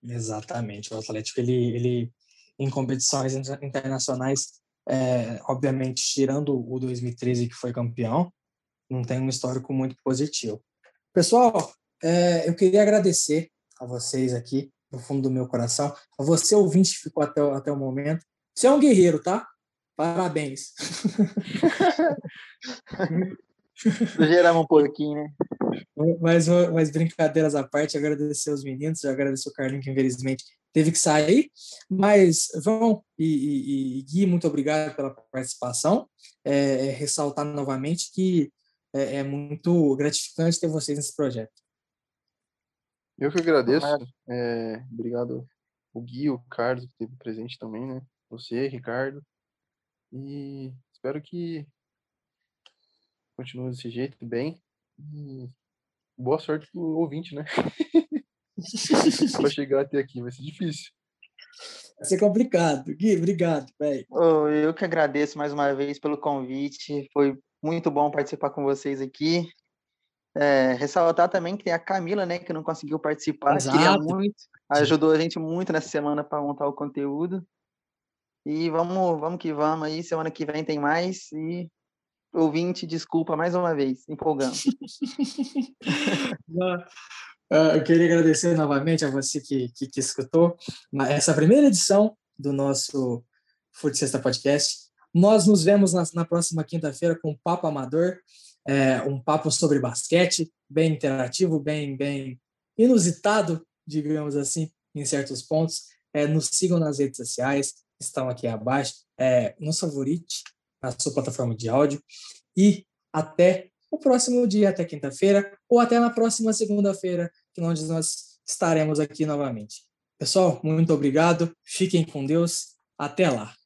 Exatamente. O Atlético, ele, ele em competições internacionais, é, obviamente, tirando o 2013, que foi campeão, não tem um histórico muito positivo. Pessoal, é, eu queria agradecer a vocês aqui, no fundo do meu coração, a você ouvinte que ficou até, até o momento. Você é um guerreiro, tá? Parabéns. Geramos um pouquinho, né? Mas, mas brincadeiras à parte, agradecer os meninos, agradecer o Carlinho, que infelizmente teve que sair. Mas, João e, e, e Gui, muito obrigado pela participação. É, é ressaltar novamente que é, é muito gratificante ter vocês nesse projeto. Eu que agradeço. É, obrigado o Gui, o Carlos, que esteve presente também, né? Você, Ricardo. E espero que continue desse jeito, bem. E boa sorte pro ouvinte, né? <laughs> Para chegar até aqui, vai ser difícil. Vai ser complicado. Gui, obrigado, velho. Oh, eu que agradeço mais uma vez pelo convite. Foi muito bom participar com vocês aqui. É, ressaltar também que tem a Camila, né, que não conseguiu participar, Exato. queria muito, ajudou a gente muito nessa semana para montar o conteúdo. E vamos, vamos que vamos aí, semana que vem tem mais e ouvinte, desculpa mais uma vez, empolgando. <laughs> Ah, eu queria agradecer novamente a você que, que, que escutou essa primeira edição do nosso Fute Sexta Podcast. Nós nos vemos na, na próxima quinta-feira com um papo amador, é, um papo sobre basquete, bem interativo, bem, bem inusitado, digamos assim, em certos pontos. É, nos sigam nas redes sociais, estão aqui abaixo. É, nos favorite na sua plataforma de áudio. e até o próximo dia, até quinta-feira, ou até na próxima segunda-feira, que onde nós estaremos aqui novamente. Pessoal, muito obrigado, fiquem com Deus, até lá.